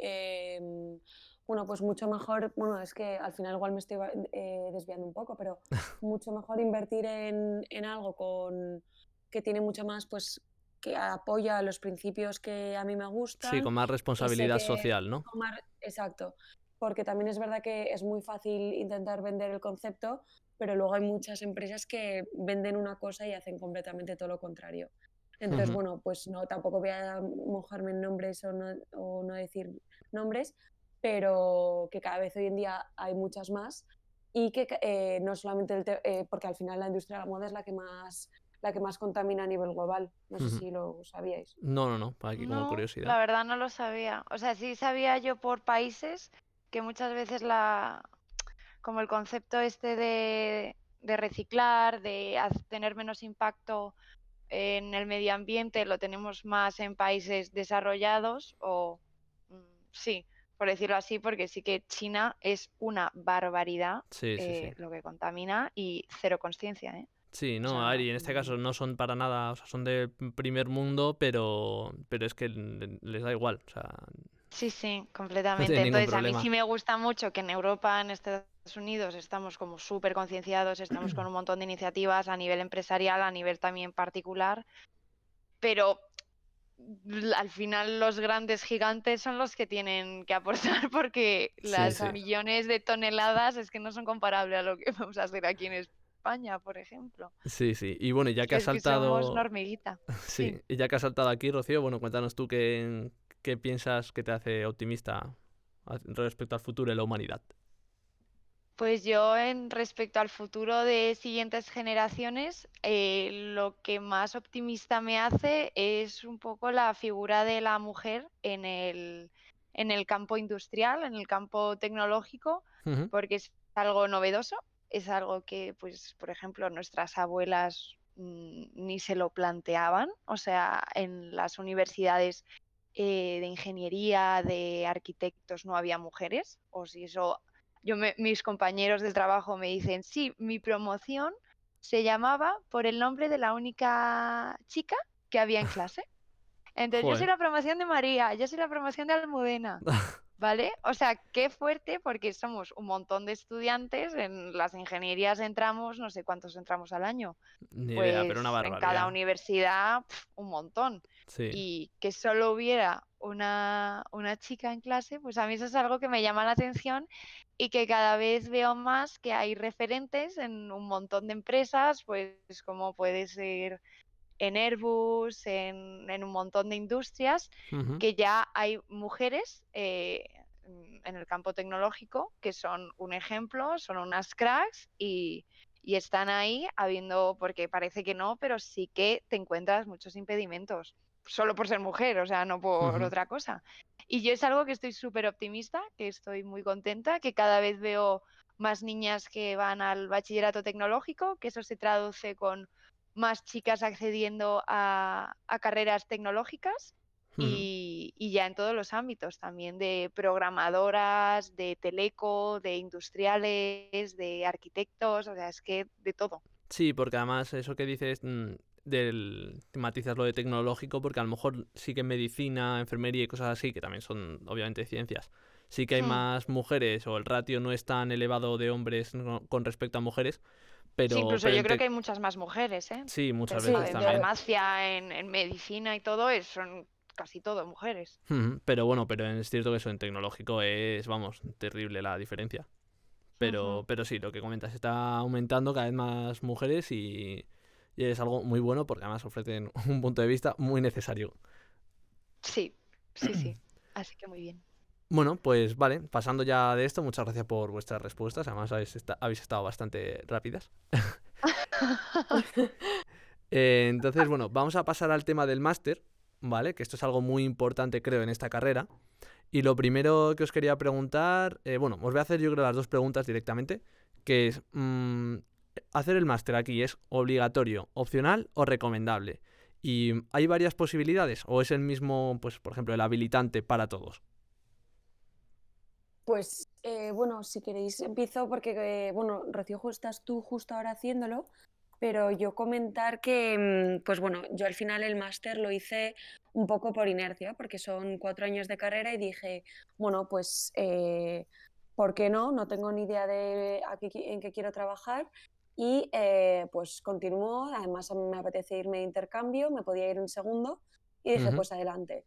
em, bueno, pues mucho mejor, bueno, es que al final igual me estoy eh, desviando un poco, pero mucho mejor invertir en, en algo con, que tiene mucho más, pues, que apoya los principios que a mí me Sí, gustan con más responsabilidad que social, ¿no? tomar, exacto, porque también es verdad que es muy fácil intentar vender el concepto, pero luego hay muchas empresas que venden una cosa y hacen completamente todo lo contrario. Entonces, bueno, pues no, tampoco voy a mojarme en nombres o no, o no decir nombres, pero que cada vez hoy en día hay muchas más y que eh, no solamente el te- eh, porque al final la industria de la moda es la que más la que más contamina a nivel global. No sé si lo sabíais. No, no, no, aquí como No, curiosidad. la verdad no lo sabía. O sea, sí sabía yo por países que muchas veces la, como el concepto este de, de reciclar, de tener menos impacto en el medio ambiente, lo tenemos más en países desarrollados o mm, sí, por decirlo así, porque sí que China es una barbaridad Sí, sí, sí. eh, lo que contamina y cero conciencia, ¿eh? Sí, no, a ver, sea, y en este caso no son para nada, o sea, son del primer mundo, pero, pero es que le- les da igual, o sea, Sí, sí, completamente. Entonces, a mí sí me gusta mucho que en Europa, en Estados Unidos, estamos como súper concienciados, estamos con un montón de iniciativas a nivel empresarial, a nivel también particular, pero al final los grandes gigantes son los que tienen que aportar porque Sí, las sí. Millones de toneladas es que no son comparables a lo que vamos a hacer aquí en España. Por ejemplo. Sí, sí. Y bueno, ya que has Es que saltado. somos una hormiguita. Sí, Sí. y ya que has saltado aquí, Rocío, bueno, cuéntanos tú qué, qué piensas que te hace optimista respecto al futuro de la humanidad. Pues yo en respecto al futuro de siguientes generaciones, eh, lo que más optimista me hace es un poco la figura de la mujer en el, en el campo industrial, en el campo tecnológico, porque es algo novedoso, es algo que, pues, por ejemplo, nuestras abuelas mm, ni se lo planteaban, o sea, en las universidades eh, de ingeniería, de arquitectos no había mujeres, o si eso, yo me- mis compañeros de trabajo me dicen, sí, mi promoción se llamaba por el nombre de la única chica que había en clase. Entonces, yo soy la promoción de María, yo soy la promoción de Almudena. ¿Vale? O sea, qué fuerte porque somos un montón de estudiantes, en las ingenierías entramos, no sé cuántos entramos al año, Ni pues idea, pero una en cada barbaridad. universidad pf, un montón. Sí. Y que solo hubiera una, una chica en clase, pues a mí eso es algo que me llama la atención y que cada vez veo más que hay referentes en un montón de empresas, pues como puede ser en Airbus, en, en un montón de industrias, que ya hay mujeres eh, en el campo tecnológico que son un ejemplo, son unas cracks y, y están ahí habiendo, porque parece que no, pero sí que te encuentras muchos impedimentos, solo por ser mujer, o sea, no por otra cosa. Y yo es algo que estoy súper optimista, que estoy muy contenta, que cada vez veo más niñas que van al bachillerato tecnológico, que eso se traduce con más chicas accediendo a, a carreras tecnológicas y, y ya en todos los ámbitos, también de programadoras, de teleco, de industriales, de arquitectos, o sea, es que de todo. Sí, porque además eso que dices mm, del matizas lo de tecnológico, porque a lo mejor sí que en medicina, enfermería y cosas así, que también son obviamente ciencias, sí que hay Hmm. más mujeres o el ratio no es tan elevado de hombres con respecto a mujeres, pero, Sí, incluso pero yo en creo que hay muchas más mujeres, ¿eh? sí, muchas Pero veces en también. farmacia, en, en medicina y todo, es- son casi todo mujeres. Pero bueno, pero es cierto que eso en tecnológico es, vamos, terrible la diferencia. Pero, pero sí, lo que comentas, está aumentando cada vez más mujeres y, y es algo muy bueno porque además ofrecen un punto de vista muy necesario. Sí, sí, sí. Así que muy bien. Bueno, pues vale, pasando ya de esto, muchas gracias por vuestras respuestas. Además, habéis, esta- habéis estado bastante rápidas. Eh, entonces, bueno, vamos a pasar al tema del máster, ¿vale? Que esto es algo muy importante, creo, en esta carrera. Y lo primero que os quería preguntar, eh, bueno, os voy a hacer yo creo las dos preguntas directamente, que es, mm, ¿hacer el máster aquí es obligatorio, opcional o recomendable? ¿Y hay varias posibilidades o es el mismo, pues, por ejemplo, el habilitante para todos? Pues eh, bueno, si queréis empiezo porque, eh, bueno, Rocío, estás tú justo ahora haciéndolo, pero yo comentar que, mm, pues bueno, yo al final el máster lo hice un poco por inercia, porque son cuatro años de carrera y dije, bueno, pues, eh, ¿por qué no? No tengo ni idea de a qué en qué quiero trabajar y eh, pues continúo, además a mí me apetece irme de intercambio, me podía ir un segundo y dije, pues adelante.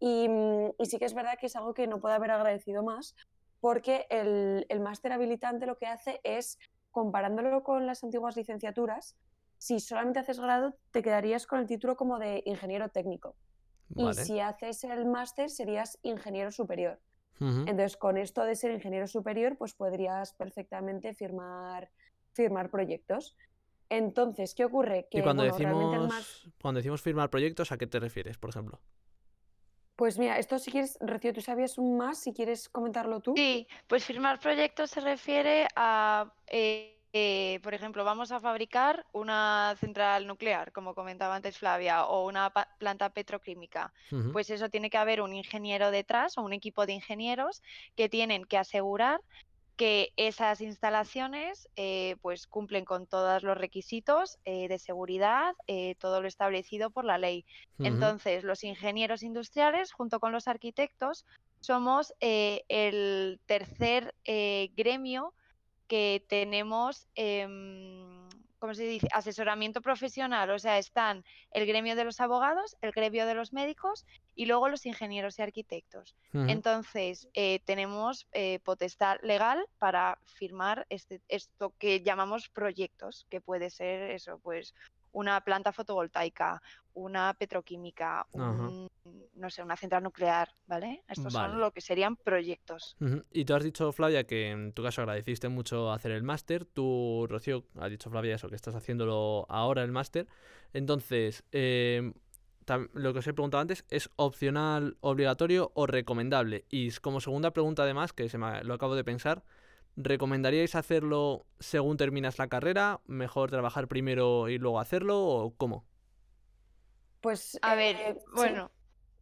Y, mm, y sí que es verdad que es algo que no puedo haber agradecido más, porque el, el máster habilitante lo que hace es, comparándolo con las antiguas licenciaturas, si solamente haces grado, te quedarías con el título como de ingeniero técnico. Y si haces el máster, serías ingeniero superior. Entonces, con esto de ser ingeniero superior, pues podrías perfectamente firmar, firmar proyectos. Entonces, ¿qué ocurre? Y Que, cuando bueno, realmente el decimos, más... cuando decimos firmar proyectos, ¿a qué te refieres, por ejemplo? Pues mira, esto si quieres, Rocío, tú sabías un más, si quieres comentarlo tú. Sí, pues firmar proyectos se refiere a, eh, eh, por ejemplo, vamos a fabricar una central nuclear, como comentaba antes Flavia, o una planta petroquímica. Pues eso tiene que haber un ingeniero detrás o un equipo de ingenieros que tienen que asegurar que esas instalaciones eh, pues cumplen con todos los requisitos eh, de seguridad, eh, todo lo establecido por la ley. Entonces, los ingenieros industriales, junto con los arquitectos, somos eh, el tercer gremio que tenemos em, ¿cómo se dice? Asesoramiento profesional, o sea, están el gremio de los abogados, el gremio de los médicos y luego los ingenieros y arquitectos. Entonces, eh, tenemos eh, potestad legal para firmar este, esto que llamamos proyectos, que puede ser eso, pues una planta fotovoltaica, una petroquímica, Ajá. un- no sé, una central nuclear, ¿vale? Estos Vale. son lo que serían proyectos. Y tú has dicho, Flavia, que en tu caso agradeciste mucho hacer el máster. Tú, Rocío, has dicho, Flavia, eso, que estás haciéndolo ahora el máster. Entonces, em, lo que os he preguntado antes, ¿es opcional, obligatorio o recomendable? Y como segunda pregunta, además, que se me, lo acabo de pensar, ¿recomendaríais hacerlo según terminas la carrera? ¿Mejor trabajar primero y luego hacerlo? ¿O cómo? Pues, A eh, ver, sí, bueno,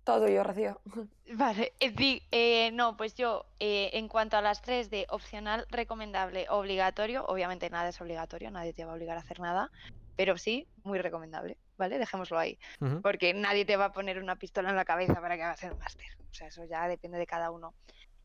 todo yo, Rocío. Vale, eh, di- eh, no, pues yo, eh, en cuanto a las tres de opcional, recomendable, obligatorio, obviamente nada es obligatorio, nadie te va a obligar a hacer nada, pero sí, muy recomendable, ¿vale? Dejémoslo ahí, porque nadie te va a poner una pistola en la cabeza para que hagas el máster, o sea, eso ya depende de cada uno.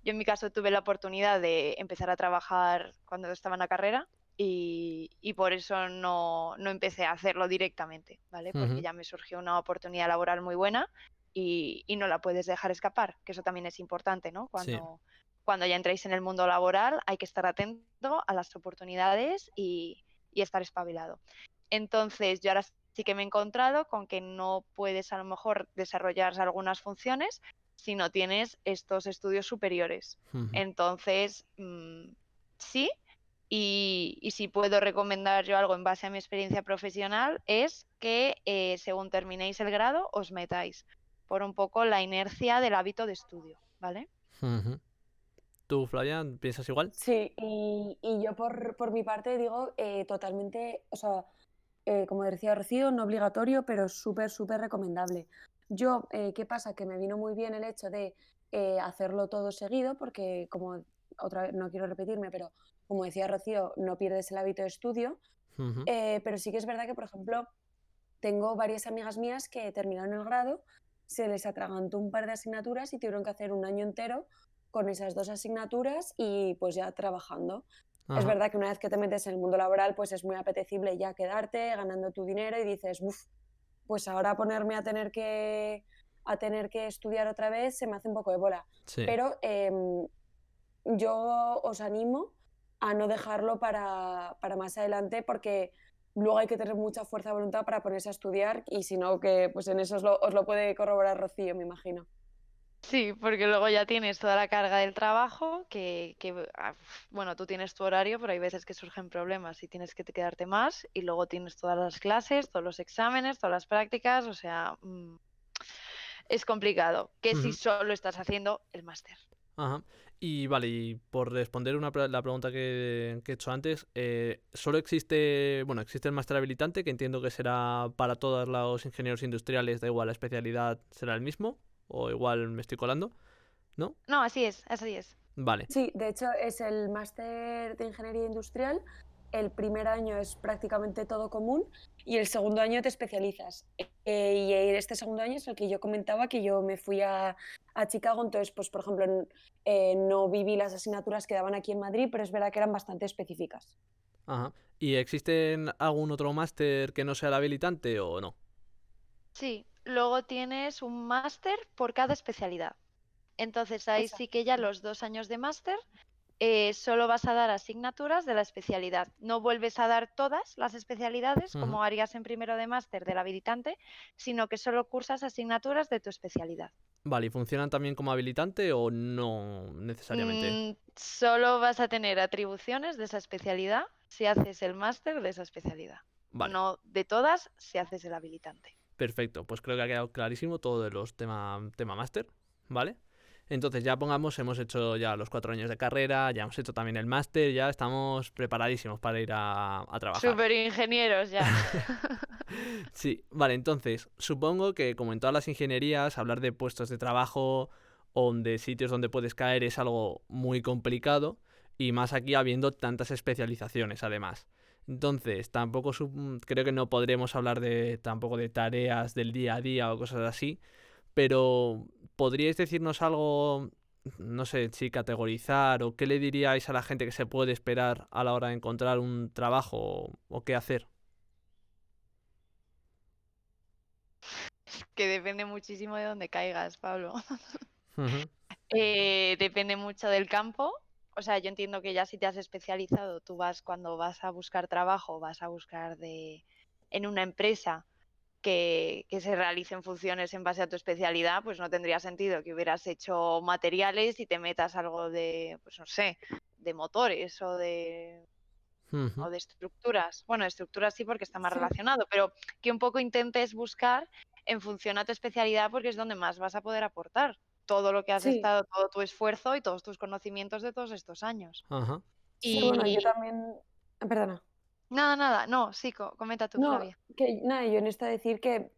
Yo en mi caso tuve la oportunidad de empezar a trabajar cuando estaba en la carrera y, y por eso no, no empecé a hacerlo directamente, ¿vale? Porque ya me surgió una oportunidad laboral muy buena y, y no la puedes dejar escapar, que eso también es importante, ¿no? Sí. Cuando, ya entréis en el mundo laboral hay que estar atento a las oportunidades y, y estar espabilado. Entonces, yo ahora sí que me he encontrado con que no puedes a lo mejor desarrollar algunas funciones si no tienes estos estudios superiores. Entonces, mm, sí, y, y si puedo recomendar yo algo en base a mi experiencia profesional es que eh, según terminéis el grado os metáis por un poco la inercia del hábito de estudio, ¿vale? ¿Tú, Flavia, piensas igual? Sí, y, y yo por, por mi parte digo eh, totalmente, o sea, eh, como decía Rocío, no obligatorio, pero súper, súper recomendable. Yo, eh, ¿qué pasa? Que me vino muy bien el hecho de eh, hacerlo todo seguido, porque como otra vez, no quiero repetirme, pero como decía Rocío, no pierdes el hábito de estudio. Ujú. Eh, pero sí que es verdad que, por ejemplo, tengo varias amigas mías que terminaron el grado, se les atragantó un par de asignaturas y tuvieron que hacer un año entero con esas dos asignaturas y pues ya trabajando. Es verdad que una vez que te metes en el mundo laboral, pues es muy apetecible ya quedarte ganando tu dinero y dices, uff, pues ahora ponerme a tener que a tener que estudiar otra vez se me hace un poco de bola. Sí. Pero em, yo os animo a no dejarlo para, para más adelante porque luego hay que tener mucha fuerza de voluntad para ponerse a estudiar y si no, que pues en eso os lo, os lo puede corroborar Rocío, me imagino. Sí, porque luego ya tienes toda la carga del trabajo, que, que, ah, bueno, tú tienes tu horario, pero hay veces que surgen problemas y tienes que te quedarte más, y luego tienes todas las clases, todos los exámenes, todas las prácticas, o sea, mm, es complicado, que si solo estás haciendo el máster. Ajá. Y vale, y por responder una, la pregunta que, que he hecho antes, eh, solo existe, bueno, existe el máster habilitante, que entiendo que será para todos los ingenieros industriales, da igual la especialidad, será el mismo, o igual me estoy colando, ¿no? No, así es, así es. Vale. Sí, de hecho es el máster de ingeniería industrial. El primer año es prácticamente todo común y el segundo año te especializas. Eh, y este segundo año es el que yo comentaba que yo me fui a, a Chicago, entonces, pues por ejemplo, eh, no viví las asignaturas que daban aquí en Madrid, pero es verdad que eran bastante específicas. Ajá. ¿Y existe algún otro máster que no sea el habilitante o no? Sí, luego tienes un máster por cada especialidad. Entonces ahí sí que ya los dos años de máster eh, solo vas a dar asignaturas de la especialidad. No vuelves a dar todas las especialidades como harías en primero de máster del habilitante, sino que solo cursas asignaturas de tu especialidad. Vale, ¿y funcionan también como habilitante o no necesariamente? Mm, solo vas a tener atribuciones de esa especialidad si haces el máster de esa especialidad. Vale, No de todas si haces el habilitante. perfecto. Pues creo que ha quedado clarísimo todo de los tema, tema máster, ¿vale? Entonces ya pongamos, hemos hecho ya los cuatro años de carrera, ya hemos hecho también el máster, ya estamos preparadísimos para ir a, a trabajar. Super ingenieros ya. Sí, vale, entonces, supongo que como en todas las ingenierías, hablar de puestos de trabajo o de sitios donde puedes caer es algo muy complicado y más aquí habiendo tantas especializaciones además. Entonces, tampoco creo que no podremos hablar de tampoco de tareas del día a día o cosas así, pero, ¿podríais decirnos algo, no sé, si categorizar o qué le diríais a la gente que se puede esperar a la hora de encontrar un trabajo o qué hacer? Que depende muchísimo de dónde caigas, Pablo. Eh, depende mucho del campo. O sea, yo entiendo que ya si te has especializado, tú vas cuando vas a buscar trabajo, vas a buscar de en una empresa que, que se realicen funciones en base a tu especialidad, pues no tendría sentido que hubieras hecho materiales y te metas algo de, pues no sé, de motores o de o de estructuras. Bueno, de estructuras sí porque está más Sí. relacionado, pero que un poco intentes buscar en función a tu especialidad porque es donde más vas a poder aportar todo lo que has Sí. estado, todo tu esfuerzo y todos tus conocimientos de todos estos años. Ajá. Sí, bueno, yo Y también. Perdona. Nada, nada, no, sí, co- comenta tú, No, Flavia. que nada, yo en esto decir que,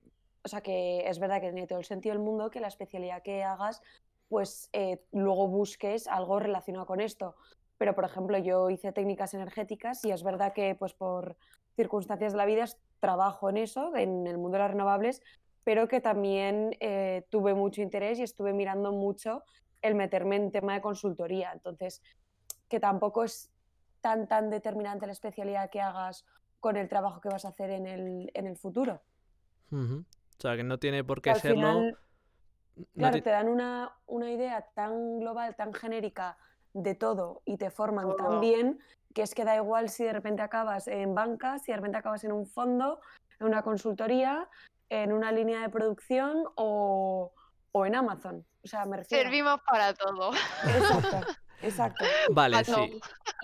o sea, que es verdad que tiene todo el sentido del mundo que la especialidad que hagas, pues eh, luego busques algo relacionado con esto. Pero, por ejemplo, yo hice técnicas energéticas y es verdad que, pues por circunstancias de la vida, trabajo en eso, en el mundo de las renovables, pero que también eh, tuve mucho interés y estuve mirando mucho el meterme en tema de consultoría. Entonces, que tampoco es tan, tan determinante la especialidad que hagas con el trabajo que vas a hacer en el, en el futuro. O sea, que no tiene por qué al serlo. final, no claro, te dan una, una idea tan global, tan genérica de todo y te forman tan bien que es que da igual si de repente acabas en banca, si de repente acabas en un fondo, en una consultoría, en una línea de producción o, o en Amazon. O sea, me refiero. Servimos para todo. Exacto, exacto. Vale, Ah, no. sí.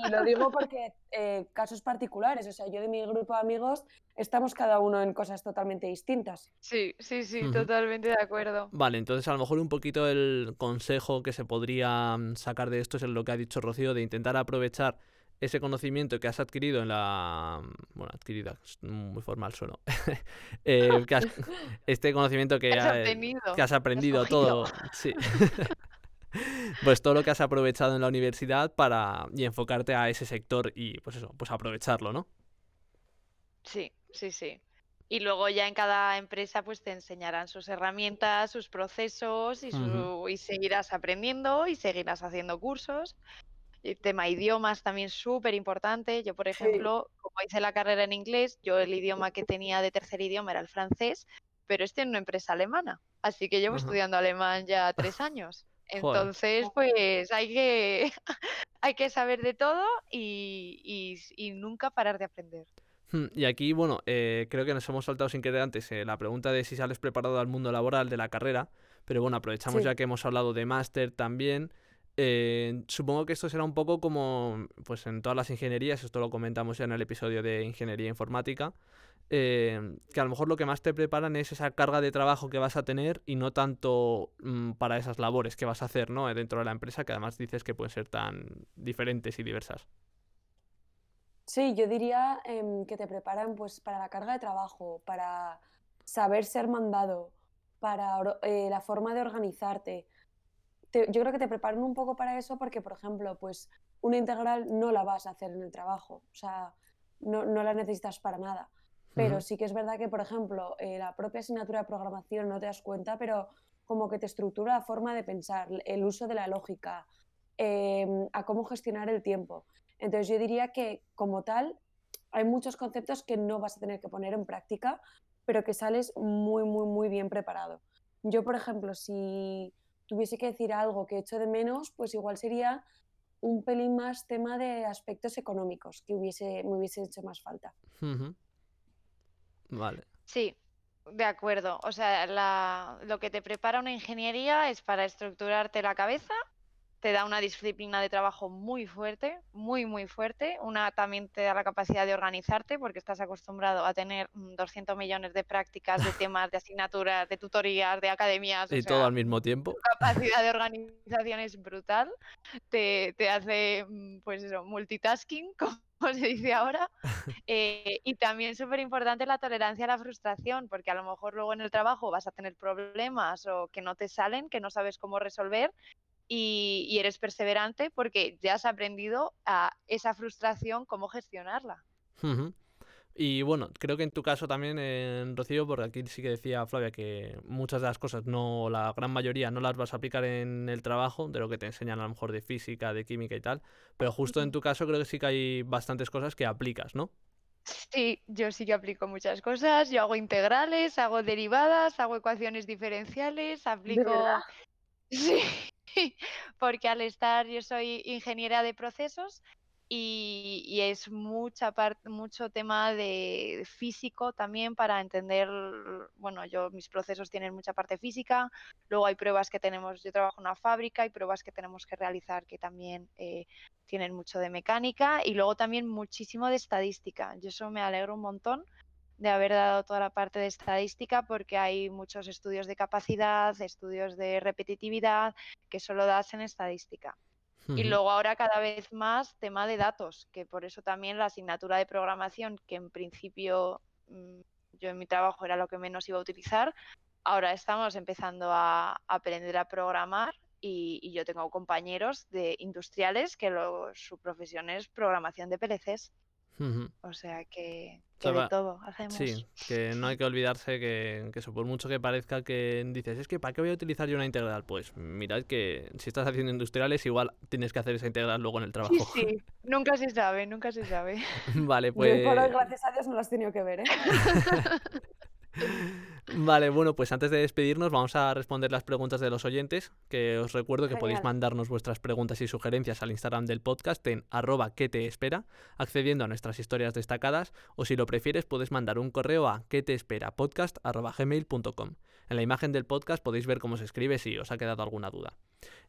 Y lo digo porque eh, casos particulares, o sea, yo de mi grupo de amigos estamos cada uno en cosas totalmente distintas. Sí, sí, sí, totalmente de acuerdo. Vale, entonces a lo mejor un poquito el consejo que se podría mm, sacar de esto es lo que ha dicho Rocío, de intentar aprovechar ese conocimiento que has adquirido en la... mm, Bueno, adquirido, es muy formal sueno. Eh, que has- este conocimiento que, Has ha- obtenido, que has aprendido todo, sí. pues todo lo que has aprovechado en la universidad para y enfocarte a ese sector y pues eso, pues aprovecharlo, ¿no? Sí, sí, sí. Y luego ya en cada empresa pues te enseñarán sus herramientas, sus procesos y, su, y seguirás aprendiendo y seguirás haciendo cursos. El tema idiomas también súper importante. Yo, por Sí. ejemplo, como hice la carrera en inglés, yo el idioma que tenía de tercer idioma era el francés, pero estoy en una empresa alemana. Así que llevo estudiando alemán ya tres años. Joder. Entonces, pues hay que, hay que saber de todo y, y- y nunca parar de aprender. Hmm, Y aquí, bueno, eh, creo que nos hemos saltado sin querer antes eh, la pregunta de si sales preparado al mundo laboral de la carrera, pero bueno, aprovechamos Sí. ya que hemos hablado de máster también. Eh, supongo que esto será un poco como, pues en todas las ingenierías, esto lo comentamos ya en el episodio de ingeniería informática, eh, que a lo mejor lo que más te preparan es esa carga de trabajo que vas a tener y no tanto mm, para esas labores que vas a hacer, ¿no? Dentro de la empresa, que además dices que pueden ser tan diferentes y diversas. Sí, yo diría em, que te preparan pues para la carga de trabajo, para saber ser mandado, para eh, la forma de organizarte. Te- yo creo que te preparan un poco para eso porque, por ejemplo, pues una integral no la vas a hacer en el trabajo, o sea, no, no la necesitas para nada. Pero Ujú. sí que es verdad que, por ejemplo, eh, la propia asignatura de programación no te das cuenta, pero como que te estructura la forma de pensar, el uso de la lógica, em, a cómo gestionar el tiempo. Entonces yo diría que como tal hay muchos conceptos que no vas a tener que poner en práctica, pero que sales muy, muy, muy bien preparado. Yo, por ejemplo, si tuviese que decir algo que echo de menos, pues igual sería un pelín más tema de aspectos económicos, que hubiese, me hubiese hecho más falta. Vale. Sí, de acuerdo. O sea, la- lo que te prepara una ingeniería es para estructurarte la cabeza, te da una disciplina de trabajo muy fuerte, muy, muy fuerte. Una también te da la capacidad de organizarte porque estás acostumbrado a tener mm, 200 millones de prácticas, de temas, de asignaturas, de tutorías, de academias. O Y todo sea, al mismo tiempo. tu capacidad de organización es brutal. Te, te hace, mm, pues eso, multitasking, como se dice ahora. Eh, y también súper importante la tolerancia a la frustración, porque a lo mejor luego en el trabajo vas a tener problemas o que no te salen, que no sabes cómo resolver y, y eres perseverante porque ya has aprendido a esa frustración, cómo gestionarla. Y bueno, creo que en tu caso también, eh, Rocío, porque aquí sí que decía Flavia que muchas de las cosas, no, la gran mayoría, no las vas a aplicar en el trabajo, de lo que te enseñan a lo mejor de física, de química y tal, pero justo en tu caso creo que sí que hay bastantes cosas que aplicas, ¿no? Sí, yo sí que aplico muchas cosas. Yo hago integrales, hago derivadas, hago ecuaciones diferenciales, aplico... Sí, porque al estar, yo soy ingeniera de procesos y, es mucha parte, mucho tema de físico también para entender, bueno, yo mis procesos tienen mucha parte física, luego hay pruebas que tenemos, yo trabajo en una fábrica, hay pruebas que tenemos que realizar que también eh, tienen mucho de mecánica y luego también muchísimo de estadística. Yo eso me alegro un montón de haber dado toda la parte de estadística porque hay muchos estudios de capacidad, estudios de repetitividad que solo das en estadística. Y luego ahora cada vez más tema de datos, que por eso también la asignatura de programación, que en principio mm, yo en mi trabajo era lo que menos iba a utilizar, ahora estamos empezando a aprender a programar y, y yo tengo compañeros de industriales que lo- su profesión es programación de PLCs, o sea que, que de todo hacemos. Sí, que no hay que olvidarse que, que eso, por mucho que parezca que dices, es que ¿para qué voy a utilizar yo una integral? Pues mirad que si estás haciendo industriales, igual tienes que hacer esa integral luego en el Sí, trabajo. sí, nunca se sabe, nunca se sabe. Vale, Yo hoy por hoy, pues... gracias a Dios, no lo has tenido que ver, ¿eh? Vale, bueno, pues antes de despedirnos vamos a responder las preguntas de los oyentes, que os recuerdo que podéis mandarnos vuestras preguntas y sugerencias al Instagram del podcast en arroba que te espera, accediendo a nuestras historias destacadas, o si lo prefieres puedes mandar un correo a que te espera podcast gmail.com. En la imagen del podcast podéis ver cómo se escribe si os ha quedado alguna duda.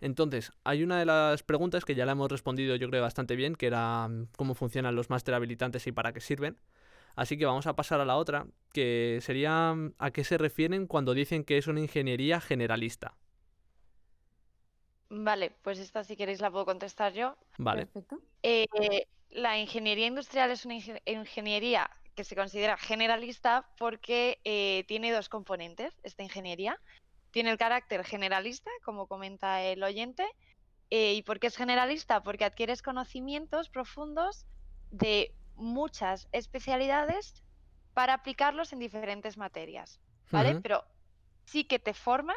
Entonces, hay una de las preguntas que ya la hemos respondido yo creo bastante bien, que era mm, cómo funcionan los máster habilitantes y para qué sirven. Así que vamos a pasar a la otra, que sería a qué se refieren cuando dicen que es una ingeniería generalista. Vale, pues esta si queréis la puedo contestar yo. Vale, Perfecto. Eh, la ingeniería industrial es una inge- ingeniería que se considera generalista porque eh, tiene dos componentes, esta ingeniería. Tiene el carácter generalista, como comenta el oyente. eh, ¿Y por qué es generalista? Porque adquieres conocimientos profundos de muchas especialidades para aplicarlos en diferentes materias, ¿vale? Pero sí que te forman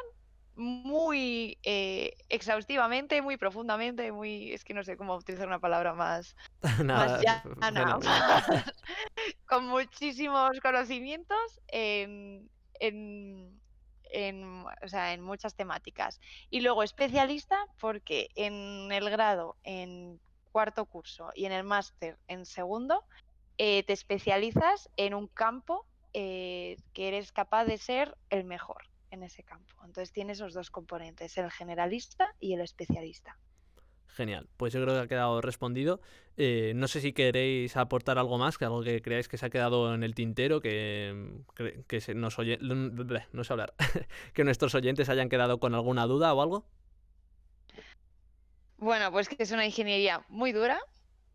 muy eh, exhaustivamente, muy profundamente, muy, es que no sé cómo utilizar una palabra más, nada, más f- llana, fenomenal. más- con muchísimos conocimientos en, en, en, o sea, en muchas temáticas. Y luego especialista porque en el grado, en cuarto curso y en el máster en segundo, eh, te especializas en un campo eh, que eres capaz de ser el mejor en ese campo. Entonces tiene esos dos componentes, el generalista y el especialista. Genial, pues yo creo que ha quedado respondido. Eh, no sé si queréis aportar algo más, que algo que creáis que se ha quedado en el tintero, que, mm, cre- que se nos oye, bleh, no sé hablar, que nuestros oyentes hayan quedado con alguna duda o algo. Bueno, pues que es una ingeniería muy dura,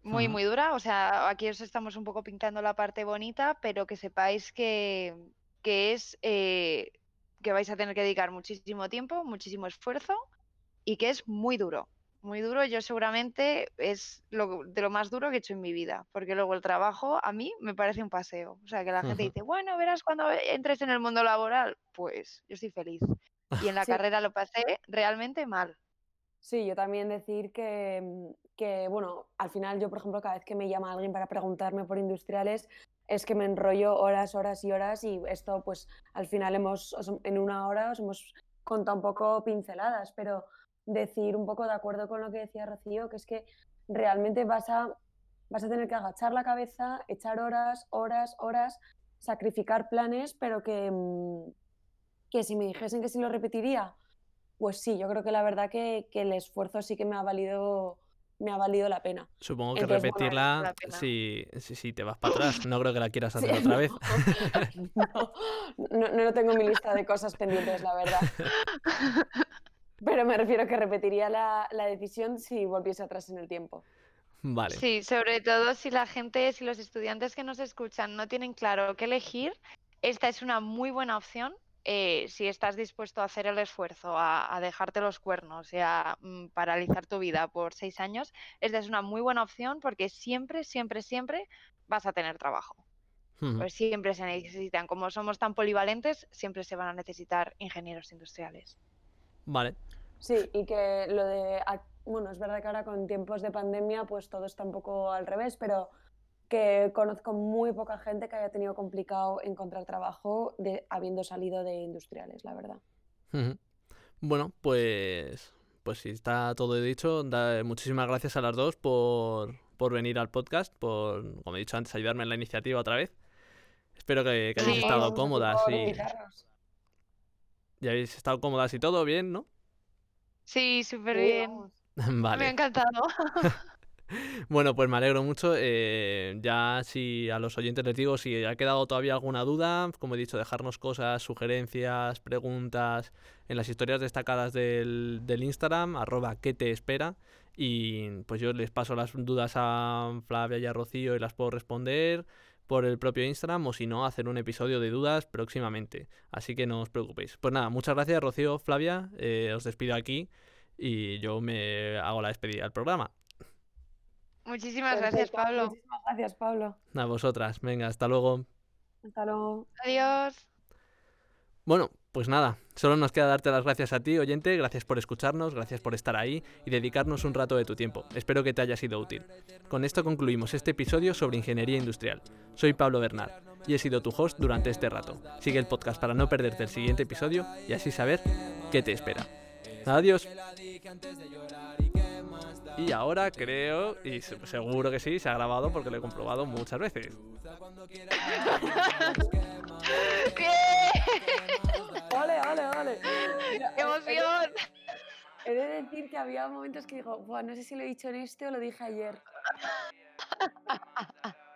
muy, muy dura. O sea, aquí os estamos un poco pintando la parte bonita, pero que sepáis que, que es eh, que vais a tener que dedicar muchísimo tiempo, muchísimo esfuerzo y que es muy duro. Muy duro, yo seguramente es lo, de lo más duro que he hecho en mi vida, porque luego el trabajo a mí me parece un paseo. O sea, que la gente dice, bueno, verás cuando entres en el mundo laboral, pues yo estoy feliz. Y en la Sí. carrera lo pasé realmente mal. Sí, yo también decir que, mm, que, bueno, al final yo, por ejemplo, cada vez que me llama alguien para preguntarme por industriales, es que me enrollo horas, horas y horas y esto, pues, al final hemos, os- en una hora os hemos contado un poco pinceladas, pero decir un poco de acuerdo con lo que decía Rocío, que es que realmente vas a, vas a tener que agachar la cabeza, echar horas, horas, horas, sacrificar planes, pero que, mm, que si me dijesen que si lo repetiría, pues sí, yo creo que la verdad que, que el esfuerzo sí que me ha valido, me ha valido la pena. Supongo que Entonces, repetirla si, si, si te vas para atrás. No creo que la quieras Sí, hacer otra vez. no, no, no lo tengo en mi lista de cosas pendientes, la verdad. Pero me refiero que repetiría la, la decisión si volviese atrás en el tiempo. Vale. Sí, sobre todo si la gente, si los estudiantes que nos escuchan no tienen claro qué elegir, esta es una muy buena opción eh, si estás dispuesto a hacer el esfuerzo, a, a dejarte los cuernos y a mm, paralizar tu vida por seis años. Esta es una muy buena opción porque siempre, siempre, siempre vas a tener trabajo. Pues siempre se necesitan, como somos tan polivalentes, siempre se van a necesitar ingenieros industriales. Vale. Sí, y que lo de, bueno, es verdad que ahora con tiempos de pandemia pues todo está un poco al revés, pero que conozco muy poca gente que haya tenido complicado encontrar trabajo de, habiendo salido de industriales, la verdad. Bueno, pues, pues si está todo dicho, da- muchísimas gracias a las dos por, por venir al podcast, por, como he dicho antes, ayudarme en la iniciativa otra vez. Espero que, que hayáis Sí. estado cómodas y, invitarnos. y habéis estado cómodas y todo bien, ¿no? Sí, súper Sí, bien. vamos. Me ha Vale. encantado. Bueno, pues me alegro mucho. eh, ya si a los oyentes les digo, si ha quedado todavía alguna duda, como he dicho, dejarnos cosas, sugerencias, preguntas en las historias destacadas del, del Instagram, arroba que te espera. Y pues yo les paso las dudas a Flavia y a Rocío y las puedo responder por el propio Instagram o si no, hacer un episodio de dudas próximamente. Así que no os preocupéis. Pues nada, muchas gracias Rocío, Flavia, eh, os despido aquí y yo me hago la despedida del programa. Muchísimas gracias, Pablo. Muchísimas gracias, Pablo. A vosotras. Venga, hasta luego. Hasta luego. Adiós. Bueno, pues nada, solo nos queda darte las gracias a ti, oyente, gracias por escucharnos, gracias por estar ahí y dedicarnos un rato de tu tiempo. Espero que te haya sido útil. Con esto concluimos este episodio sobre ingeniería industrial. Soy Pablo Bernard y he sido tu host durante este rato. Sigue el podcast para no perderte el siguiente episodio y así saber qué te espera. Adiós. Y ahora creo, y se- seguro que sí, se ha grabado porque lo he comprobado muchas veces. ¡Ole, ole, ole! Mira, ¡Qué he- he de- emoción! He de decir que había momentos que digo, "Buah, no sé si lo he dicho en este o lo dije ayer.